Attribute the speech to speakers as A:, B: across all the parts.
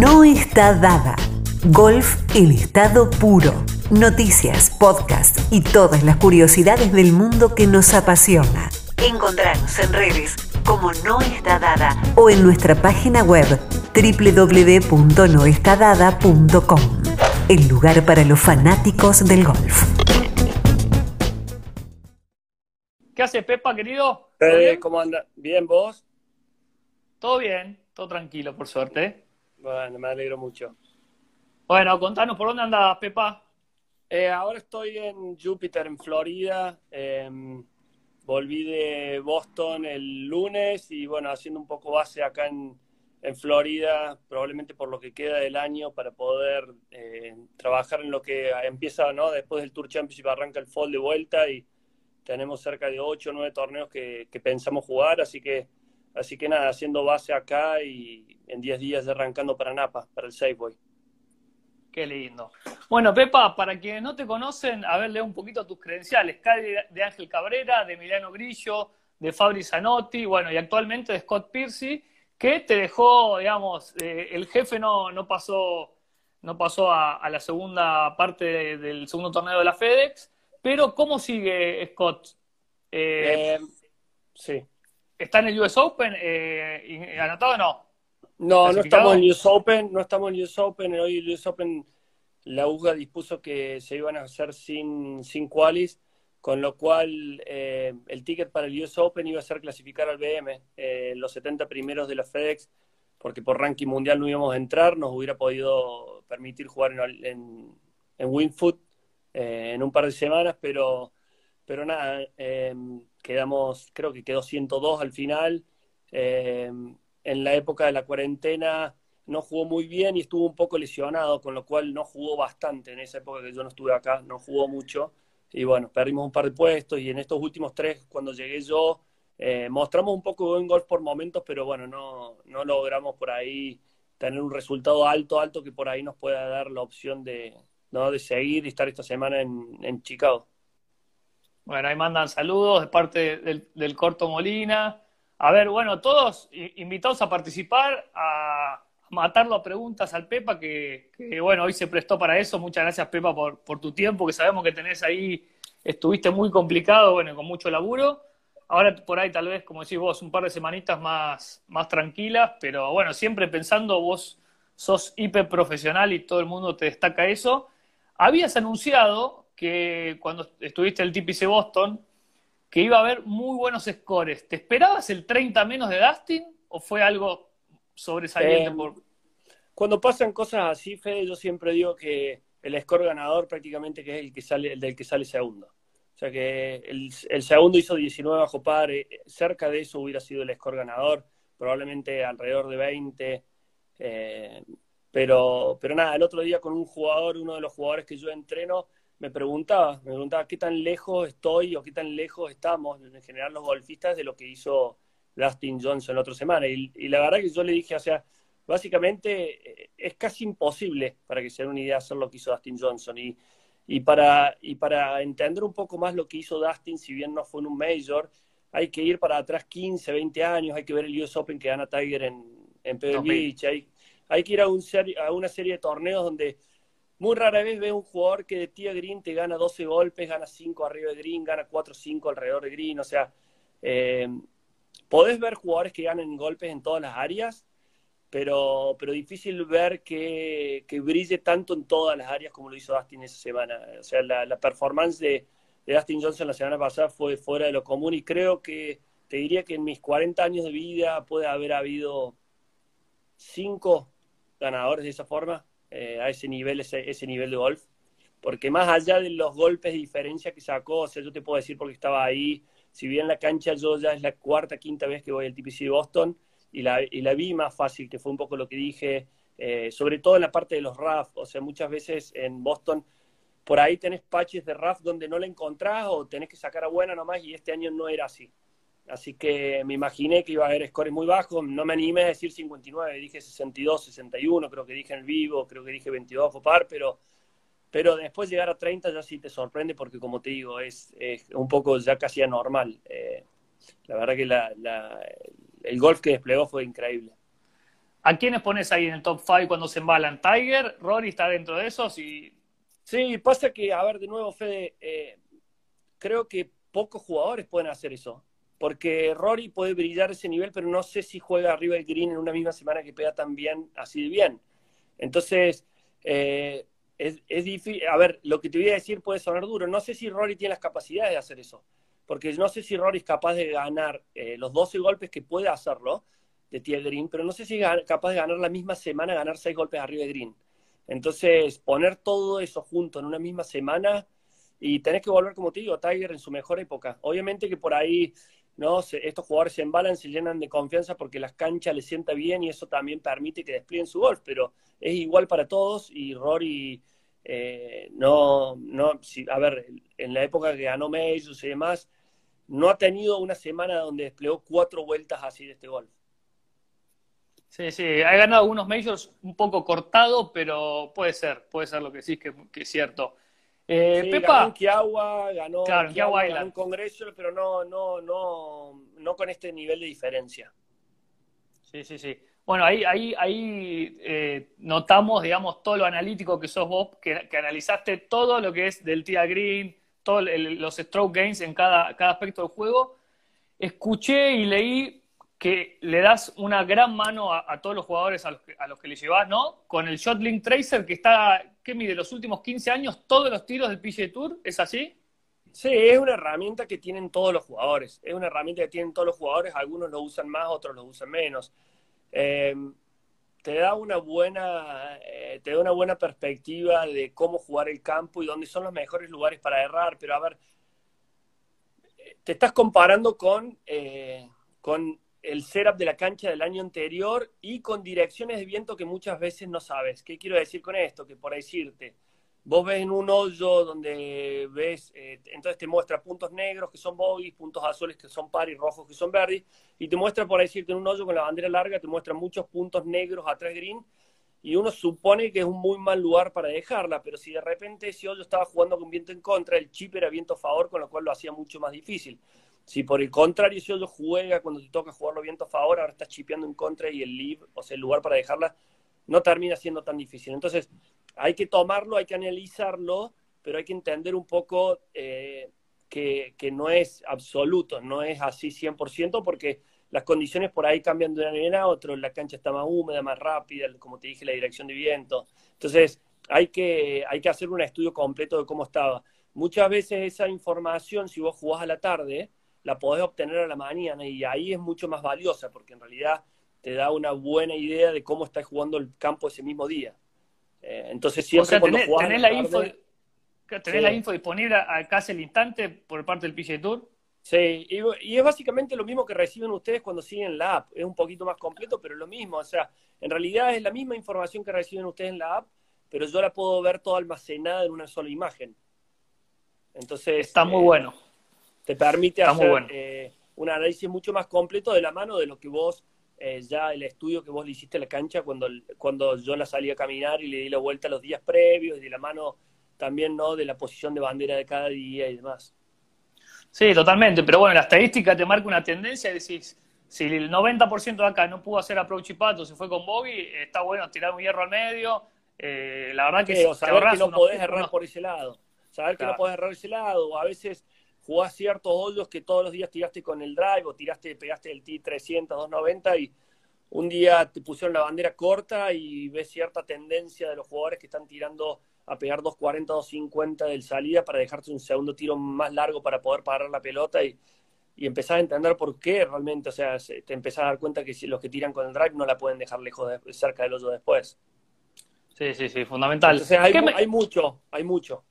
A: no está dada. Golf en estado puro. Noticias, podcast y todas las curiosidades del mundo que nos apasiona. Encontrarnos en redes como No Está Dada o en nuestra página web www.noestadada.com. El lugar para los fanáticos del golf.
B: ¿Qué hace Pepa, querido?
C: ¿Todo bien? ¿Cómo anda? ¿Bien vos?
B: Todo bien, todo tranquilo, por suerte.
C: Bueno, me alegro mucho.
B: Bueno, contanos, ¿por dónde andas, Pepa?
C: Eh, ahora estoy en Júpiter, en Florida. Em, volví de Boston el lunes y bueno, haciendo un poco base acá en, en Florida, probablemente por lo que queda del año, para poder eh, trabajar en lo que empieza, ¿no? Después del Tour Championship arranca el fall de vuelta y tenemos cerca de 8 o 9 torneos que, que pensamos jugar, así que Así que nada, haciendo base acá y en 10 días arrancando para Napa, para el Safeway.
B: Qué lindo. Bueno, Pepa, para quienes no te conocen, a ver, lea un poquito tus credenciales. De Ángel Cabrera, de Emiliano Grillo, de Fabri Zanotti, bueno, y actualmente de Scott Piercy, que te dejó, digamos, eh, el jefe no, no pasó, no pasó a, la segunda parte del segundo torneo de la FedEx, pero ¿cómo sigue Scott?
C: Eh, eh, sí.
B: ¿Está en el US Open eh, anotado o no?
C: No, no estamos en US Open, no estamos en US Open. Hoy el US Open, la UGA dispuso que se iban a hacer sin, sin qualis, con lo cual eh, el ticket para el US Open iba a ser clasificar al BM, eh, los 70 primeros de la FedEx, porque por ranking mundial no íbamos a entrar, nos hubiera podido permitir jugar en, en, en Winfoot eh, en un par de semanas, pero, pero nada, quedamos, creo que quedó 102 al final. Eh, en la época de la cuarentena no jugó muy bien y estuvo un poco lesionado, con lo cual no jugó bastante en esa época que yo no estuve acá, no jugó mucho. Y bueno, perdimos un par de puestos y en estos últimos tres, cuando llegué yo, eh, mostramos un poco de buen golf por momentos, pero bueno, no, no logramos por ahí tener un resultado alto, alto que por ahí nos pueda dar la opción de, ¿no? de seguir y estar esta semana en, en Chicago.
B: Bueno, ahí mandan saludos de parte del, Corto Molina. A ver, bueno, todos invitados a participar, a matarlo a preguntas al Pepa, que, bueno, hoy se prestó para eso. Muchas gracias, Pepa, por, por tu tiempo, que sabemos que tenés ahí, estuviste muy complicado, bueno, con mucho laburo. Ahora por ahí tal vez, como decís vos, un par de semanitas más, más tranquilas, pero bueno, siempre pensando, vos sos hiper profesional y todo el mundo te destaca eso. Habías anunciado que cuando estuviste en el TPC Boston, que iba a haber muy buenos scores. ¿Te esperabas el 30 menos de Dustin o fue algo sobresaliente?
C: Eh,
B: por...
C: Cuando pasan cosas así, Fede, yo siempre digo que el score ganador prácticamente que es el que sale, el del que sale segundo. O sea que el, segundo hizo 19 bajo par, eh, cerca de eso hubiera sido el score ganador, probablemente alrededor de 20. Eh, pero, pero nada, el otro día con un jugador, uno de los jugadores que yo entreno, me preguntaba, me preguntaba qué tan lejos estoy o qué tan lejos estamos, en general los golfistas, de lo que hizo Dustin Johnson la otra semana. Y, la verdad que yo le dije, o sea, básicamente eh, es casi imposible, para que se den una idea, hacer lo que hizo Dustin Johnson. Y, y, para, y para entender un poco más lo que hizo Dustin, si bien no fue en un major, hay que ir para atrás 15, 20 años, hay que ver el US Open que gana Tiger en, en Pebble Beach, hay, hay que ir a, un a una serie de torneos donde muy rara vez ve un jugador que de tía green te gana 12 golpes, gana 5 arriba de green, gana 4 5 alrededor de green. O sea, eh, podés ver jugadores que ganan golpes en todas las áreas, pero, pero difícil ver que, que, brille tanto en todas las áreas como lo hizo Dustin esa semana. O sea, la, performance de, de, Dustin Johnson la semana pasada fue fuera de lo común y creo que te diría que en mis 40 años de vida puede haber habido 5 ganadores de esa forma eh, a ese nivel, ese, ese, nivel de golf. Porque más allá de los golpes de diferencia que sacó, o sea, yo te puedo decir porque estaba ahí, si bien la cancha yo ya es la cuarta, quinta vez que voy al TPC de Boston, y la, y la vi más fácil, que fue un poco lo que dije, eh, sobre todo en la parte de los RAF, o sea, muchas veces en Boston por ahí tenés patches de RAF donde no la encontrás o tenés que sacar a buena nomás y este año no era así. Así que me imaginé que iba a haber scores muy bajos, no me animé a decir 59, dije 62, 61, creo que dije en vivo, creo que dije 22 par, pero, pero después llegar a 30 ya sí te sorprende porque como te digo, es, un poco ya casi anormal. Eh, la verdad que la, el golf que desplegó fue increíble.
B: ¿A quiénes pones ahí en el top 5 cuando se embalan? ¿Tiger? ¿Rory está dentro de esos? Y...
C: Sí, pasa que, a ver, de nuevo, Fede, eh, creo que pocos jugadores pueden hacer eso. Porque Rory puede brillar ese nivel, pero no sé si juega arriba del green en una misma semana que pega tan bien, así de bien. Entonces, eh, es, difícil. A ver, lo que te voy a decir puede sonar duro. No sé si Rory tiene las capacidades de hacer eso. Porque no sé si Rory es capaz de ganar eh, los 12 golpes que puede hacerlo de tía Green, pero no sé si es capaz de ganar la misma semana, ganar 6 golpes arriba de Green. Entonces, poner todo eso junto en una misma semana y tenés que volver, como te digo, Tiger en su mejor época. Obviamente que por ahí ¿no? estos jugadores se embalan, se llenan de confianza porque las canchas les sienta bien y eso también permite que desplieguen su golf, pero es igual para todos y Rory eh, no, no, a ver, en la época que ganó Majors y demás, no ha tenido una semana donde desplegó cuatro vueltas así de este golf.
B: Sí, sí, ha ganado algunos majors un poco cortado, pero puede ser, puede ser lo que sí, que, que es cierto.
C: Eh, sí, Pepa. Ganó Kiawa, ganó, claro, Kiawa, ganó un congreso, pero no, no, no, no con este nivel de diferencia.
B: Sí, sí, sí. Bueno, ahí, ahí, ahí eh, notamos, digamos, todo lo analítico que sos vos, que, analizaste todo lo que es del tía green, todos los stroke gains en cada, cada aspecto del juego. Escuché y leí que le das una gran mano a, todos los jugadores a los, que, a que le llevas, ¿no? Con el Shotlink Tracer que está, ¿qué mide? Los últimos 15 años, todos los tiros del PGA Tour, ¿es así?
C: Sí, es una herramienta que tienen todos los jugadores. Es una herramienta que tienen todos los jugadores. Algunos lo usan más, otros lo usan menos. Eh, te da una buena eh, te da una buena perspectiva de cómo jugar el campo y dónde son los mejores lugares para errar pero a ver te estás comparando con eh, con el setup de la cancha del año anterior y con direcciones de viento que muchas veces no sabes qué quiero decir con esto que por decirte vos ves en un hoyo donde ves, eh, entonces te muestra puntos negros que son bogies, puntos azules que son par y rojos que son verdes, y te muestra por decirte en un hoyo con la bandera larga, te muestra muchos puntos negros atrás green, y uno supone que es un muy mal lugar para dejarla, pero si de repente ese hoyo estaba jugando con viento en contra, el chip era viento a favor, con lo cual lo hacía mucho más difícil. Si por el contrario ese hoyo juega cuando te toca jugarlo viento a favor, ahora estás chipeando en contra y el leave, o sea, el lugar para dejarla, no termina siendo tan difícil. Entonces, hay que tomarlo, hay que analizarlo, pero hay que entender un poco eh, que, no es absoluto, no es así 100%, porque las condiciones por ahí cambian de una manera a otra, la cancha está más húmeda, más rápida, como te dije, la dirección de viento. Entonces, hay que, hay que hacer un estudio completo de cómo estaba. Muchas veces esa información, si vos jugás a la tarde, la podés obtener a la mañana y ahí es mucho más valiosa, porque en realidad te da una buena idea de cómo está jugando el campo ese mismo día. Eh, entonces siempre cuando
B: tenés, la, info, ¿tenés la info disponible a, casi el instante por parte del PGA Tour?
C: Sí, y, es básicamente lo mismo que reciben ustedes cuando siguen la app. Es un poquito más completo, pero es lo mismo. O sea, en realidad es la misma información que reciben ustedes en la app, pero yo la puedo ver toda almacenada en una sola imagen. Entonces.
B: Está muy eh, bueno.
C: Te permite hacer eh, un análisis mucho más completo de la mano de lo que vos eh, ya el estudio que vos le hiciste a la cancha cuando, cuando yo la salí a caminar y le di la vuelta los días previos y de la mano también, ¿no? De la posición de bandera de cada día y demás.
B: Sí, totalmente. Pero bueno, la estadística te marca una tendencia y decís, si el 90% de acá no pudo hacer approach y pato, se fue con Boggy, está bueno tirar un hierro al medio. Eh, la verdad que,
C: sí, saber que no podés errar por ese lado. Saber que no podés errar ese lado. O a veces jugás ciertos hoyos que todos los días tiraste con el drive o tiraste, pegaste el T300, 290 y un día te pusieron la bandera corta y ves cierta tendencia de los jugadores que están tirando a pegar 240, 250 del salida para dejarte un segundo tiro más largo para poder parar la pelota y, y empezás a entender por qué realmente, o sea, te empezás a dar cuenta que si los que tiran con el drive no la pueden dejar lejos de, cerca del hoyo después.
B: Sí, sí, sí, fundamental.
C: hay, hay mucho, hay mucho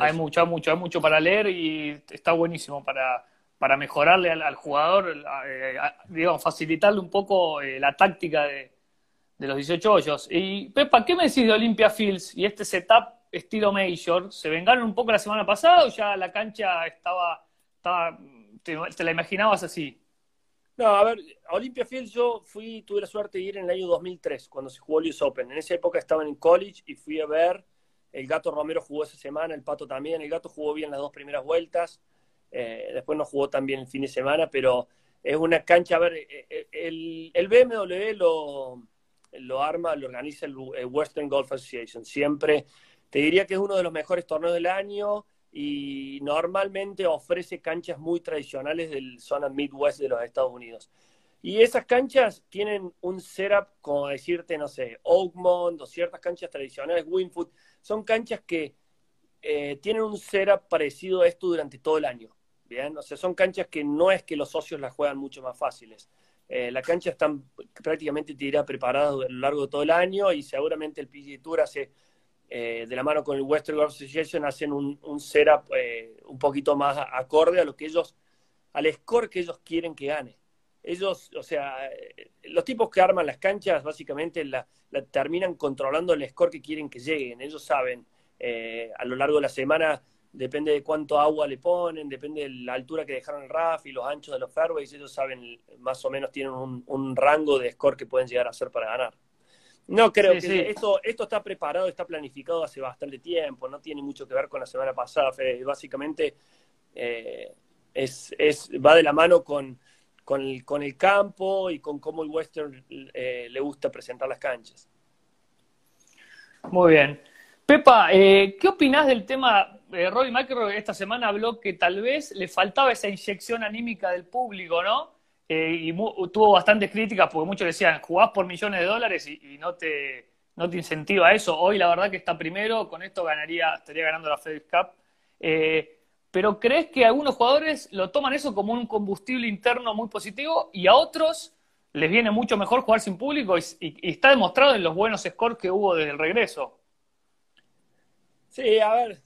B: hay mucho, hay mucho, hay mucho para leer y está buenísimo para, para mejorarle al, jugador, eh, digamos, facilitarle un poco eh, la táctica de, los 18 hoyos. Y Pepa, ¿qué me decís de Olympia Fields y este setup estilo Major? ¿Se vengaron un poco la semana pasada o ya la cancha estaba, estaba te, la imaginabas así?
C: No, a ver, a Olympia Fields yo fui, tuve la suerte de ir en el año 2003, cuando se jugó el US Open. En esa época estaba en college y fui a ver el Gato Romero jugó esa semana, el Pato también. El Gato jugó bien las dos primeras vueltas. Eh, después no jugó tan bien el fin de semana, pero es una cancha. A ver, eh, eh, el, el BMW lo, lo arma, lo organiza el Western Golf Association. Siempre te diría que es uno de los mejores torneos del año y normalmente ofrece canchas muy tradicionales del zona Midwest de los Estados Unidos. Y esas canchas tienen un setup, como decirte, no sé, Oakmont o ciertas canchas tradicionales, Winfoot, son canchas que eh, tienen un setup parecido a esto durante todo el año. Bien, o sea, son canchas que no es que los socios las juegan mucho más fáciles. Eh, la cancha están prácticamente te dirá preparadas a lo largo de todo el año y seguramente el PGA Tour hace eh, de la mano con el Western Golf Association hacen un, un setup un poquito más acorde a lo que ellos, al score que ellos quieren que gane ellos, o sea, los tipos que arman las canchas básicamente la, terminan controlando el score que quieren que lleguen. Ellos saben, eh, a lo largo de la semana, depende de cuánto agua le ponen, depende de la altura que dejaron el RAF y los anchos de los fairways, ellos saben, más o menos tienen un, rango de score que pueden llegar a hacer para ganar. No creo que Esto, esto está preparado, está planificado hace bastante tiempo, no tiene mucho que ver con la semana pasada, Fede. Básicamente eh, es, es, va de la mano con, con el, con el campo y con cómo el western eh, le gusta presentar las canchas.
B: Muy bien. Pepa, eh, ¿qué opinás del tema? Eh, McIlroy esta semana habló que tal vez le faltaba esa inyección anímica del público, ¿no? y tuvo bastantes críticas porque muchos decían, jugás por millones de dólares y, no, te, no te incentiva eso. Hoy la verdad que está primero, con esto ganaría, estaría ganando la FedEx Cup pero ¿crees que algunos jugadores lo toman eso como un combustible interno muy positivo y a otros les viene mucho mejor jugar sin público y, está demostrado en los buenos scores que hubo desde el regreso?
C: Sí, a ver,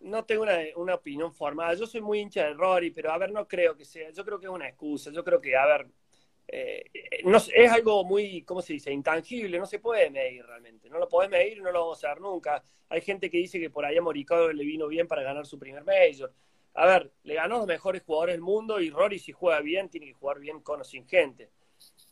C: no tengo una, opinión formada. Yo soy muy hincha de Rory, pero a ver, no creo que sea. Yo creo que es una excusa. Yo creo que, a ver, eh, no, es algo muy, ¿cómo se dice? Intangible, no se puede medir realmente. No lo podés medir no lo vamos a ver nunca. Hay gente que dice que por ahí a Morikawa le vino bien para ganar su primer Major. A ver, le ganó los mejores jugadores del mundo y Rory si juega bien tiene que jugar bien con o sin gente.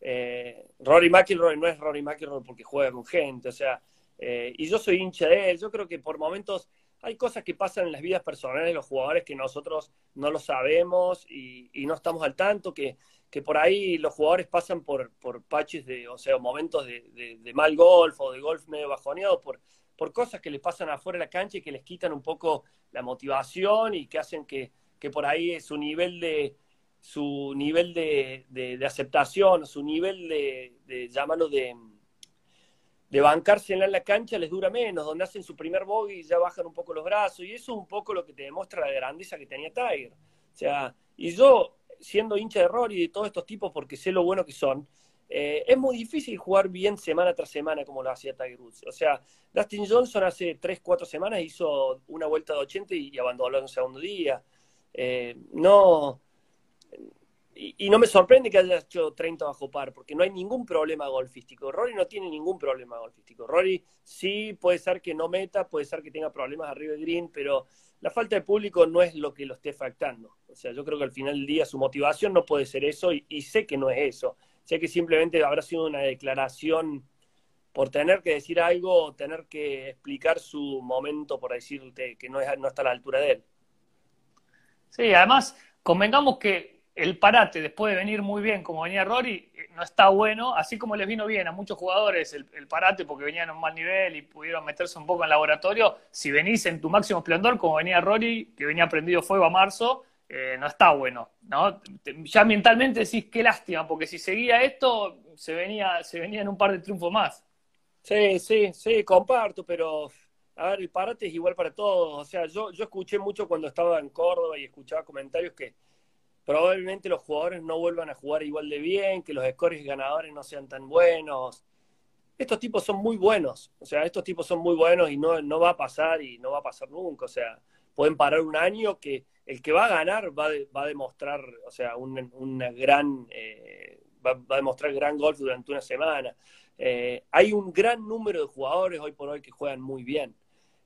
C: Eh, Rory McIlroy no es Rory McIlroy porque juega con gente, o sea, eh, y yo soy hincha de él. Yo creo que por momentos hay cosas que pasan en las vidas personales de los jugadores que nosotros no lo sabemos y, y no estamos al tanto, que que por ahí los jugadores pasan por, por patches de, o sea, momentos de, de, mal golf o de golf medio bajoneado, por, por cosas que les pasan afuera de la cancha y que les quitan un poco la motivación y que hacen que, que por ahí su nivel de su nivel de, de aceptación, su nivel de, de llamarlo de, de bancarse en la cancha les dura menos, donde hacen su primer bogey ya bajan un poco los brazos, y eso es un poco lo que te demuestra la grandeza que tenía Tiger. O sea, y yo siendo hincha de Rory y de todos estos tipos, porque sé lo bueno que son, eh, es muy difícil jugar bien semana tras semana como lo hacía Tiger Woods. O sea, Dustin Johnson hace 3, 4 semanas hizo una vuelta de 80 y, abandonó en un segundo día. Eh, no. Y, no me sorprende que haya hecho 30 bajo par, porque no hay ningún problema golfístico. Rory no tiene ningún problema golfístico. Rory sí puede ser que no meta, puede ser que tenga problemas arriba del green, pero la falta de público no es lo que lo esté factando. O sea, yo creo que al final del día su motivación no puede ser eso y, sé que no es eso. Sé que simplemente habrá sido una declaración por tener que decir algo o tener que explicar su momento por decirte que no, es, no está a la altura de él.
B: Sí, además, convengamos que el parate, después de venir muy bien como venía Rory, eh, no está bueno, así como les vino bien a muchos jugadores el, parate porque venían a un mal nivel y pudieron meterse un poco en laboratorio, si venís en tu máximo esplendor, como venía Rory, que venía prendido fuego a marzo, eh, no está bueno, ¿no? Ya mentalmente decís, qué lástima, porque si seguía esto, se venía, se un par de triunfos más.
C: Sí, sí, sí, comparto, pero a ver, el parate es igual para todos. O sea, yo, yo escuché mucho cuando estaba en Córdoba y escuchaba comentarios que probablemente los jugadores no vuelvan a jugar igual de bien, que los scores ganadores no sean tan buenos. Estos tipos son muy buenos, o sea, estos tipos son muy buenos y no, no va a pasar y no va a pasar nunca, o sea, pueden parar un año que el que va a ganar va, va a demostrar, o sea, una gran, eh, va, a demostrar gran golf durante una semana. Eh, hay un gran número de jugadores hoy por hoy que juegan muy bien.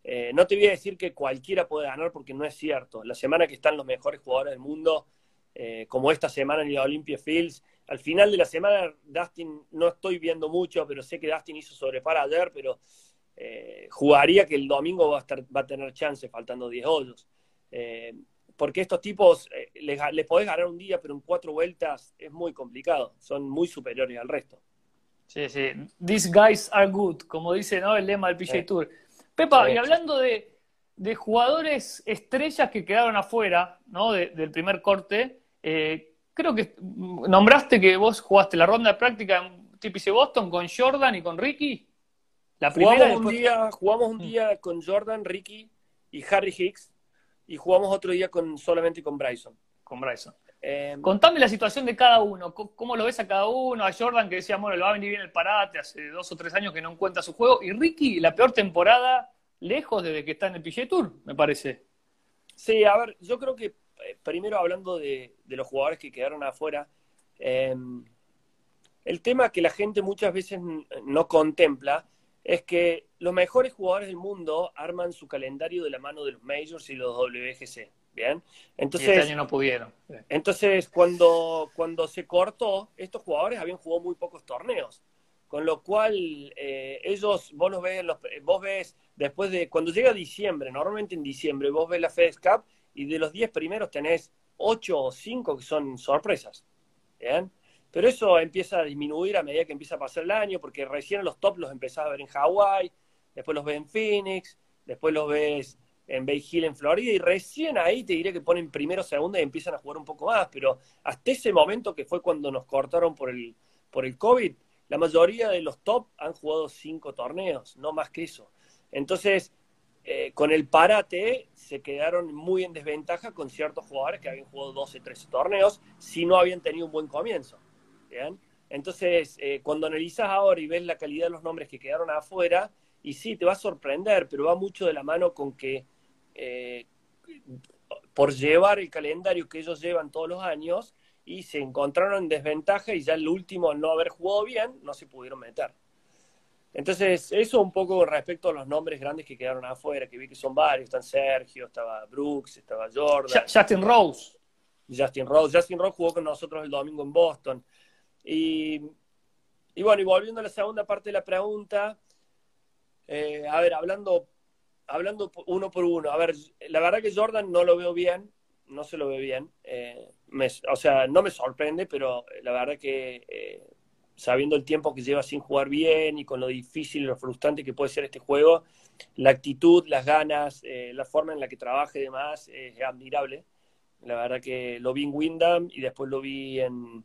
C: Eh, no te voy a decir que cualquiera puede ganar porque no es cierto. La semana que están los mejores jugadores del mundo, eh, como esta semana en la Olympia Fields. Al final de la semana, Dustin no estoy viendo mucho, pero sé que Dustin hizo sobrepara ayer, pero eh, jugaría que el domingo va a, estar, va a tener chance faltando 10 hoyos. Eh, porque estos tipos les, les, podés ganar un día, pero en cuatro vueltas es muy complicado. Son muy superiores al resto.
B: Sí, sí. These guys are good, como dice ¿no? el lema del PJ Tour. Pepa, y hablando de, jugadores estrellas que quedaron afuera ¿no? del primer corte, eh, creo que nombraste que vos jugaste la ronda de práctica en TPC Boston con Jordan y con Ricky.
C: La jugamos, un día, jugamos un mm. día con Jordan, Ricky y Harry Hicks y jugamos otro día con solamente con Bryson.
B: Con Bryson. Em, Contame la situación de cada uno, ¿cómo lo ves a cada uno? A Jordan que decía, bueno, le va a venir bien el parate, hace dos o tres años que no encuentra su juego. Y Ricky, la peor temporada lejos desde que está en el PGA Tour, me parece.
C: Sí, a ver, yo creo que primero hablando de, los jugadores que quedaron afuera, em, el tema que la gente muchas veces no contempla es que los mejores jugadores del mundo arman su calendario de la mano de los majors y los WGC. Bien. Entonces,
B: este año no pudieron.
C: Entonces, cuando, cuando se cortó, estos jugadores habían jugado muy pocos torneos. Con lo cual, eh, ellos, vos los ves, los, vos ves después de, cuando llega diciembre, normalmente en diciembre, vos ves la FedEx Cup y de los 10 primeros tenés 8 o 5 que son sorpresas. Pero eso empieza a disminuir a medida que empieza a pasar el año, porque recién los top los empezás a ver en Hawái, después los ves en Phoenix, después los ves en Bay Hill, en Florida, y recién ahí te diré que ponen primero, segunda y empiezan a jugar un poco más, pero hasta ese momento que fue cuando nos cortaron por el, por el COVID, la mayoría de los top han jugado cinco torneos, no más que eso. Entonces, eh, con el parate se quedaron muy en desventaja con ciertos jugadores que habían jugado 12, 13 torneos si no habían tenido un buen comienzo. Entonces, eh, cuando analizas ahora y ves la calidad de los nombres que quedaron afuera, y sí, te va a sorprender, pero va mucho de la mano con que eh, por llevar el calendario que ellos llevan todos los años y se encontraron en desventaja y ya el último no haber jugado bien no se pudieron meter. Entonces, eso un poco respecto a los nombres grandes que quedaron afuera, que vi que son varios, están Sergio, estaba Brooks, estaba Jordan.
B: Justin Rose.
C: Justin Rose. Justin Rose jugó con nosotros el domingo en Boston. Y, y bueno, y volviendo a la segunda parte de la pregunta, eh, a ver, hablando hablando uno por uno, a ver, la verdad que Jordan no lo veo bien, no se lo ve bien. Eh, o sea, no me sorprende, pero la verdad que eh, sabiendo el tiempo que lleva sin jugar bien y con lo difícil y lo frustrante que puede ser este juego, la actitud, las ganas, eh, la forma en la que trabaja y demás es admirable. La verdad que lo vi en Wyndham y después lo vi en,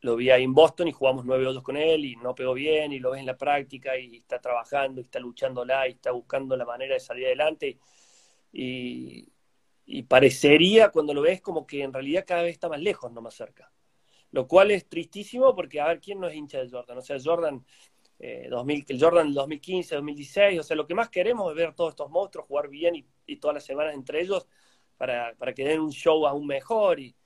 C: lo vi ahí en Boston y jugamos nueve hoyos con él y no pegó bien y lo ves en la práctica y está trabajando y está luchándola y está buscando la manera de salir adelante y, parecería cuando lo ves como que en realidad cada vez está más lejos, no más cerca. Lo cual es tristísimo porque a ver quién no es hincha de Jordan. O sea, Jordan, eh, 2000, el Jordan 2015, 2016, o sea, lo que más queremos es ver todos estos monstruos jugar bien y, todas las semanas entre ellos para, para que den un show aún mejor y,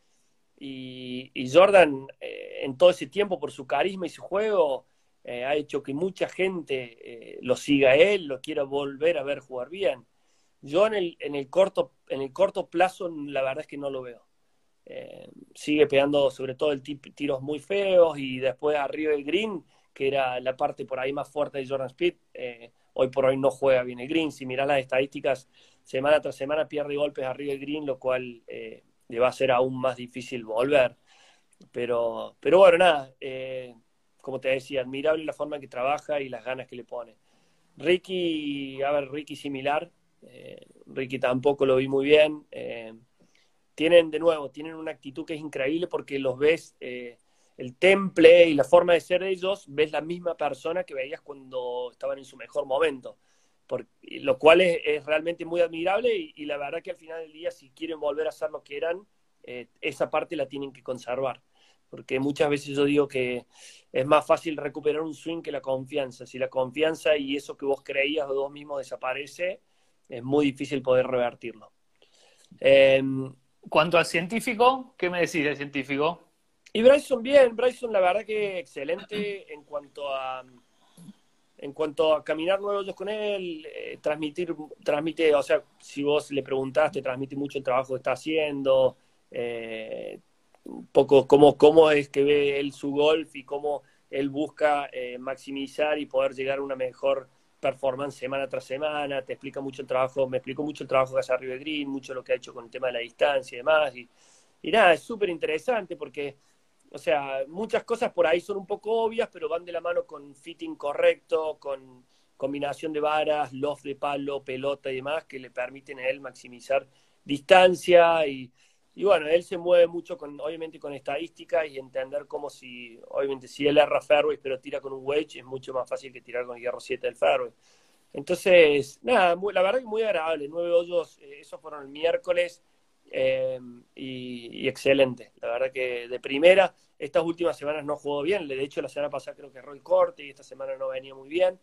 C: y, Jordan, eh, en todo ese tiempo, por su carisma y su juego, eh, ha hecho que mucha gente eh, lo siga a él, lo quiera volver a ver jugar bien. Yo en el, en el, corto, en el corto plazo, la verdad es que no lo veo. Sigue pegando sobre todo el tiros muy feos y después arriba el green, que era la parte por ahí más fuerte de Jordan Speed, hoy por hoy no juega bien el green. Si miras las estadísticas, semana tras semana pierde golpes arriba el green, lo cual le va a ser aún más difícil volver. Pero, pero bueno, nada, eh, como te decía, admirable la forma en que trabaja y las ganas que le pone. Ricky, a ver, Ricky similar, eh, Ricky tampoco lo vi muy bien. Eh, tienen, de nuevo, tienen una actitud que es increíble porque los ves, el temple y la forma de ser de ellos, ves la misma persona que veías cuando estaban en su mejor momento lo cual es, realmente muy admirable y, la verdad que al final del día, si quieren volver a ser lo que eran, eh, esa parte la tienen que conservar. Porque muchas veces yo digo que es más fácil recuperar un swing que la confianza. Si la confianza y eso que vos creías de vos mismo desaparece, es muy difícil poder revertirlo.
B: Em, Cuanto al científico, ¿qué me decís del científico?
C: Y Bryson bien, Bryson la verdad que excelente en cuanto a en cuanto a caminar nueve hoyos con él, eh, transmitir, transmite, o sea, si vos le preguntaste, transmite mucho el trabajo que está haciendo, eh, un poco cómo, cómo es que ve él su golf y cómo él busca eh, maximizar y poder llegar a una mejor performance semana tras semana, te explica mucho el trabajo, me explicó mucho el trabajo que hace arriba Green, mucho lo que ha hecho con el tema de la distancia y demás, y, y nada, es súper interesante porque o sea, muchas cosas por ahí son un poco obvias, pero van de la mano con fitting correcto, con combinación de varas, loft de palo, pelota y demás, que le permiten a él maximizar distancia y, y bueno, él se mueve mucho con, obviamente con estadísticas y entender cómo si, obviamente si él erra fairways pero tira con un wedge, es mucho más fácil que tirar con el hierro 7 del fairway. Entonces, nada, la verdad que muy agradable, nueve hoyos, eh, esos fueron el miércoles eh, y, excelente. La verdad que de primera, estas últimas semanas no jugó bien, de hecho la semana pasada creo que erró el corte y esta semana no venía muy bien.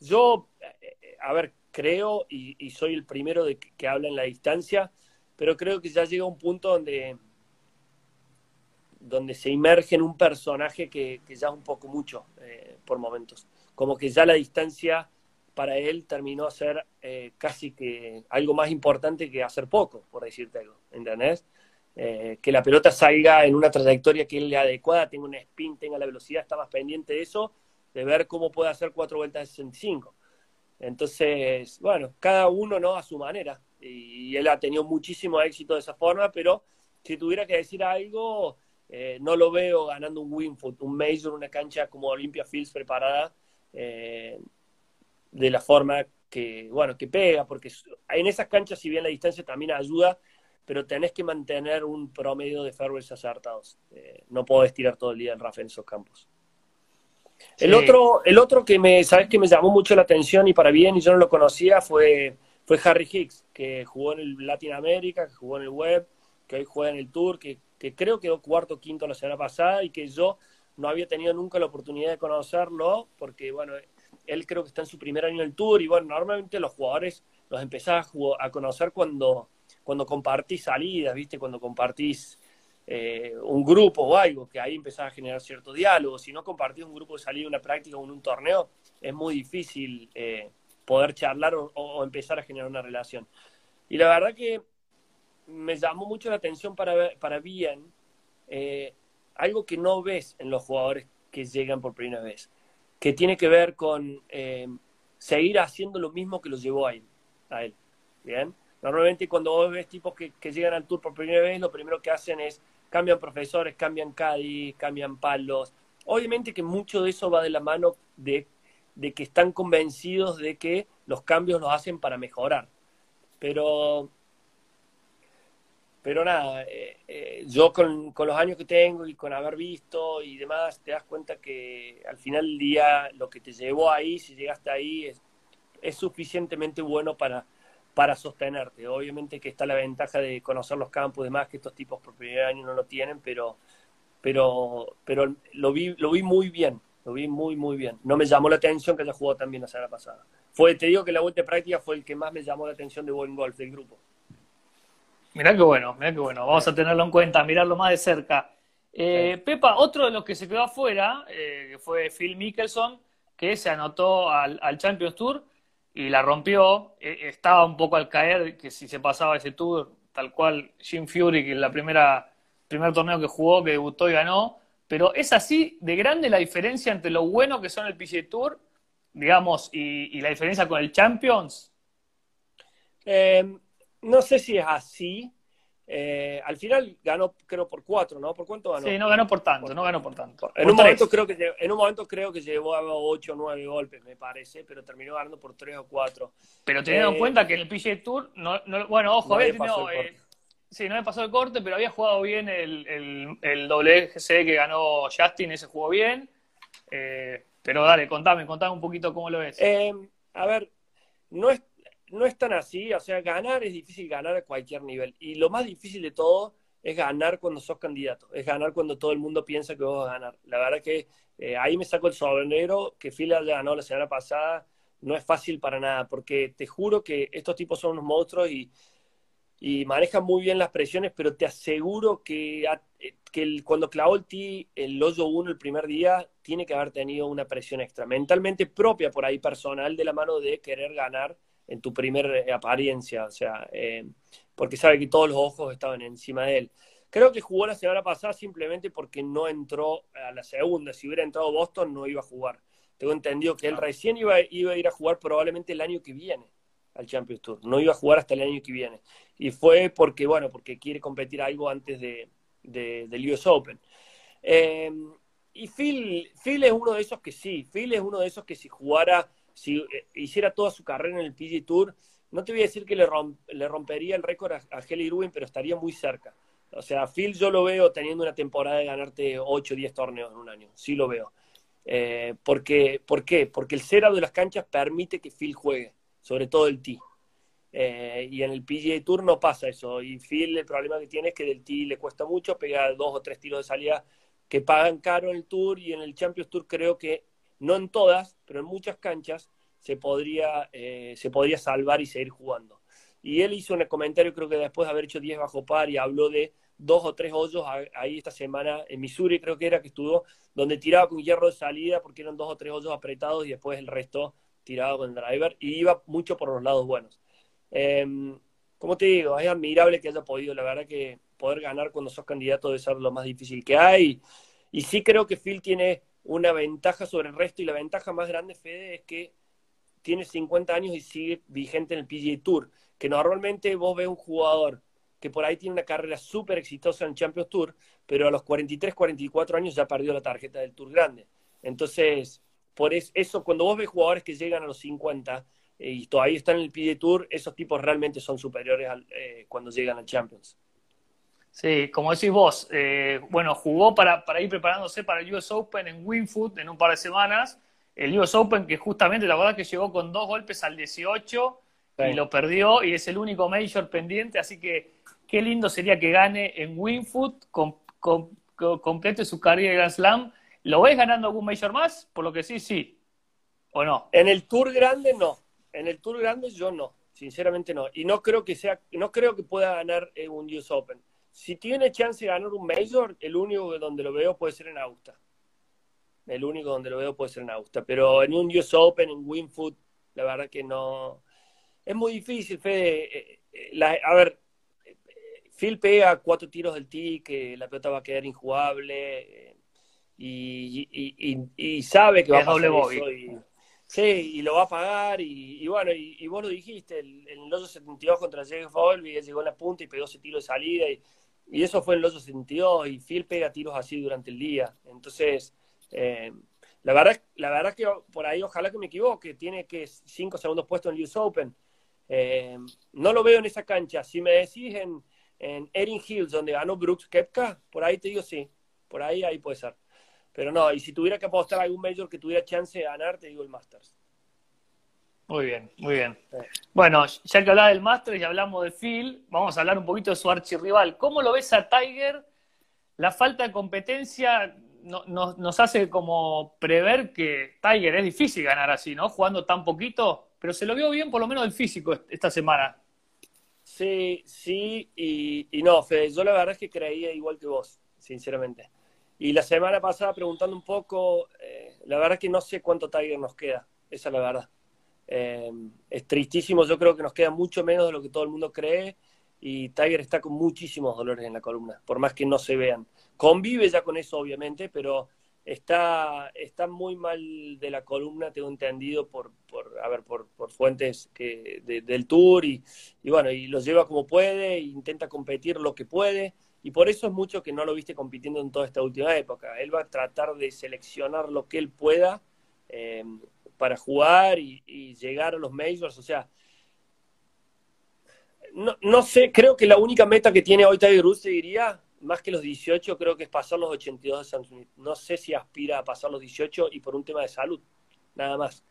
C: Yo, eh, a ver, creo y, soy el primero de que, habla en la distancia, pero creo que ya llega un punto donde, donde se inmerge en un personaje que, ya es un poco mucho eh, por momentos. Como que ya la distancia para él terminó a ser eh, casi que algo más importante que hacer poco, por decirte algo, ¿entendés? que la pelota salga en una trayectoria que le adecuada, tenga un spin, tenga la velocidad, está más pendiente de eso de ver cómo puede hacer cuatro vueltas de 65. Entonces, bueno, cada uno no a su manera. Y, él ha tenido muchísimo éxito de esa forma, pero si tuviera que decir algo, eh, no lo veo ganando un Winfoot, un Major, una cancha como Olympia Fields preparada eh, de la forma que, bueno, que pega, porque en esas canchas, si bien la distancia también ayuda, pero tenés que mantener un promedio de fairways acertados. Eh, no podés tirar todo el día en RAF en esos campos. El, otro, el otro que me, sabes que me llamó mucho la atención y para bien, y yo no lo conocía, fue, fue Harry Hicks, que jugó en el Latin America, que jugó en el Web, que hoy juega en el Tour, que, que creo quedó cuarto o quinto la semana pasada y que yo no había tenido nunca la oportunidad de conocerlo, porque bueno, él creo que está en su primer año en el Tour y bueno, normalmente los jugadores los empezás a, a conocer cuando, cuando compartís salidas, ¿viste? Cuando compartís eh, un grupo o algo, que ahí empezaba a generar cierto diálogo. Si no compartís un grupo de salida, una práctica o en un torneo, es muy difícil eh, poder charlar o, empezar a generar una relación. Y la verdad que me llamó mucho la atención para, para bien eh, algo que no ves en los jugadores que llegan por primera vez, que tiene que ver con seguir haciendo lo mismo que los llevó a él. A él ¿bien? Normalmente cuando vos ves tipos que, que, llegan al tour por primera vez, lo primero que hacen es cambian profesores, cambian caddy, cambian palos. Obviamente que mucho de eso va de la mano de, que están convencidos de que los cambios los hacen para mejorar. Pero, pero nada, eh, eh, yo con, los años que tengo y con haber visto y demás, te das cuenta que al final del día lo que te llevó ahí, si llegaste ahí, es, es suficientemente bueno para, para sostenerte. Obviamente que está la ventaja de conocer los campos y demás, que estos tipos por primer año no lo tienen, pero, pero, pero lo, vi, lo vi muy bien, lo vi muy, muy bien. No me llamó la atención que haya jugado tan bien la semana pasada. Fue, te digo que la vuelta de práctica fue el que más me llamó la atención de buen golf del grupo.
B: Mirá qué bueno, mirá qué bueno. Vamos a tenerlo en cuenta, mirarlo más de cerca. Eh, Pepa, otro de los que se quedó afuera eh, fue Phil Mickelson, que se anotó al, al Champions Tour y la rompió. E, estaba un poco al caer, que si se pasaba ese tour, tal cual Jim Fury, que en la primera primer torneo que jugó, que debutó y ganó. Pero es así de grande la diferencia entre lo bueno que son el PGA Tour, digamos, y, la diferencia con el Champions.
C: Eh, no sé si es así, eh, al final ganó, creo, por cuatro, ¿no? ¿Por cuánto ganó?
B: Sí, no ganó por tanto, no ganó por tanto.
C: En, un momento creo que, en un momento creo que llevó a ocho o nueve golpes, me parece, pero terminó ganando por tres o cuatro.
B: Pero teniendo en eh, cuenta que en el PGA Tour, no, bueno, ojo, eh, sí, no me pasó el corte, pero había jugado bien el, el, el que ganó Justin, ese jugó bien. pero dale, contame, contame un poquito cómo lo ves.
C: a ver, no es no es tan así, o sea, ganar es difícil ganar a cualquier nivel. Y lo más difícil de todo es ganar cuando sos candidato, es ganar cuando todo el mundo piensa que vos vas a ganar. La verdad que eh, ahí me saco el sombrero, que Fila ganó la semana pasada, no es fácil para nada, porque te juro que estos tipos son unos monstruos y, y manejan muy bien las presiones, pero te aseguro que, eh, que cuando clavó el T, el hoyo 1 el primer día, tiene que haber tenido una presión extra, mentalmente propia por ahí, personal, de la mano de querer ganar en tu primera eh, apariencia, o sea, eh, porque sabe que todos los ojos estaban encima de él. Creo que jugó la semana pasada simplemente porque no entró a la segunda. Si hubiera entrado Boston, no iba a jugar. Tengo entendido que él recién iba, iba a ir a jugar probablemente el año que viene al Champions Tour. No iba a jugar hasta el año que viene. Y fue porque, bueno, porque quiere competir algo antes de, del US Open. Eh, y Phil, Phil es uno de esos que sí, Phil es uno de esos que si jugara, si eh, hiciera toda su carrera en el PG Tour, no te voy a decir que le, rompería el récord a, a Helly Irwin, pero estaría muy cerca. O sea, Phil yo lo veo teniendo una temporada de ganarte 8 o 10 torneos en un año, sí lo veo. Eh, porque, ¿Por qué? Porque el cero de las canchas permite que Phil juegue, sobre todo el tee. Eh, y en el PGA Tour no pasa eso. Y Phil el problema que tiene es que del tee le cuesta mucho, pegar dos o tres tiros de salida que pagan caro en el Tour y en el Champions Tour creo que no en todas, pero en muchas canchas se podría, eh, se podría salvar y seguir jugando. Y él hizo un comentario, creo que después de haber hecho 10 bajo par, y habló de dos o tres hoyos ahí esta semana en Missouri, creo que era que estuvo, donde tiraba con hierro de salida porque eran dos o tres hoyos apretados y después el resto tirado con el driver y iba mucho por los lados buenos. Em, como te digo, es admirable que haya podido, la verdad que poder ganar cuando sos candidato debe ser lo más difícil que hay. Y sí creo que Phil tiene una ventaja sobre el resto y la ventaja más grande, Fede, es que tiene 50 años y sigue vigente en el PGA Tour, que normalmente vos ves un jugador que por ahí tiene una carrera súper exitosa en el Champions Tour, pero a los 43, 44 años ya perdió la tarjeta del Tour Grande. Entonces, por eso, cuando vos ves jugadores que llegan a los 50 eh, y todavía están en el PGA Tour, esos tipos realmente son superiores eh, cuando llegan al Champions.
B: Sí, como decís vos, eh, bueno, jugó para, para ir preparándose para el US Open en Winfoot en un par de semanas. El US Open que justamente la verdad que llegó con dos golpes al 18 y lo perdió y es el único major pendiente, así que qué lindo sería que gane en Winfoot, con, complete su carrera de Grand Slam. ¿Lo ves ganando algún major más? Por lo que sí, sí. ¿O no?
C: En el Tour Grande no. En el Tour Grande yo no. Sinceramente no. Y no creo que sea, no creo que pueda ganar en un US Open. Si tiene chance de ganar un Major, el único donde lo veo puede ser en Augusta. El único donde lo veo puede ser en Augusta. Pero en un US Open, en Winfoot, la verdad que no. Es muy difícil, Fede. Eh, eh, a ver, Phil pega cuatro tiros del que la pelota va a quedar injugable. Eh, y, sabe que va a pasar eso. Y, sí, y lo va a pagar. Y, bueno, y, vos lo dijiste, en el 872 contra Jeff Volby, llegó en la punta y pegó ese tiro de salida. Y, y eso fue en los 62 y Phil pega tiros así durante el día. Entonces, eh, la, verdad, la verdad que por ahí ojalá que me equivoque, tiene que cinco segundos puestos en el US Open. Eh, no lo veo en esa cancha. Si me decís en, en Erin Hills, donde ganó Brooks Kepka, por ahí te digo sí, por ahí ahí puede ser. Pero no, y si tuviera que apostar a algún major que tuviera chance de ganar, te digo el Masters.
B: Muy bien, muy bien. Bueno, ya que hablaba del Masters y hablamos de Phil, vamos a hablar un poquito de su archirrival. ¿Cómo lo ves a Tiger? La falta de competencia nos hace como prever que Tiger es difícil ganar así, ¿no? Jugando tan poquito, pero se lo vio bien por lo menos el físico esta semana.
C: Sí, sí y, no, Fede, yo la verdad es que creía igual que vos, sinceramente. Y la semana pasada preguntando un poco, eh, la verdad es que no sé cuánto Tiger nos queda, esa es la verdad. Eh, es tristísimo, yo creo que nos queda mucho menos de lo que todo el mundo cree y Tiger está con muchísimos dolores en la columna, por más que no se vean. Convive ya con eso, obviamente, pero está, está muy mal de la columna, tengo entendido, por, por, a ver, por, fuentes que, del tour y, bueno, y lo lleva como puede, intenta competir lo que puede. Y por eso es mucho que no lo viste compitiendo en toda esta última época. Él va a tratar de seleccionar lo que él pueda eh, para jugar y, llegar a los majors. O sea, no, no, sé, creo que la única meta que tiene hoy Tiger Woods, diría, más que los 18, creo que es pasar los 82 de Smith. No sé si aspira a pasar los 18 y por un tema de salud, nada más.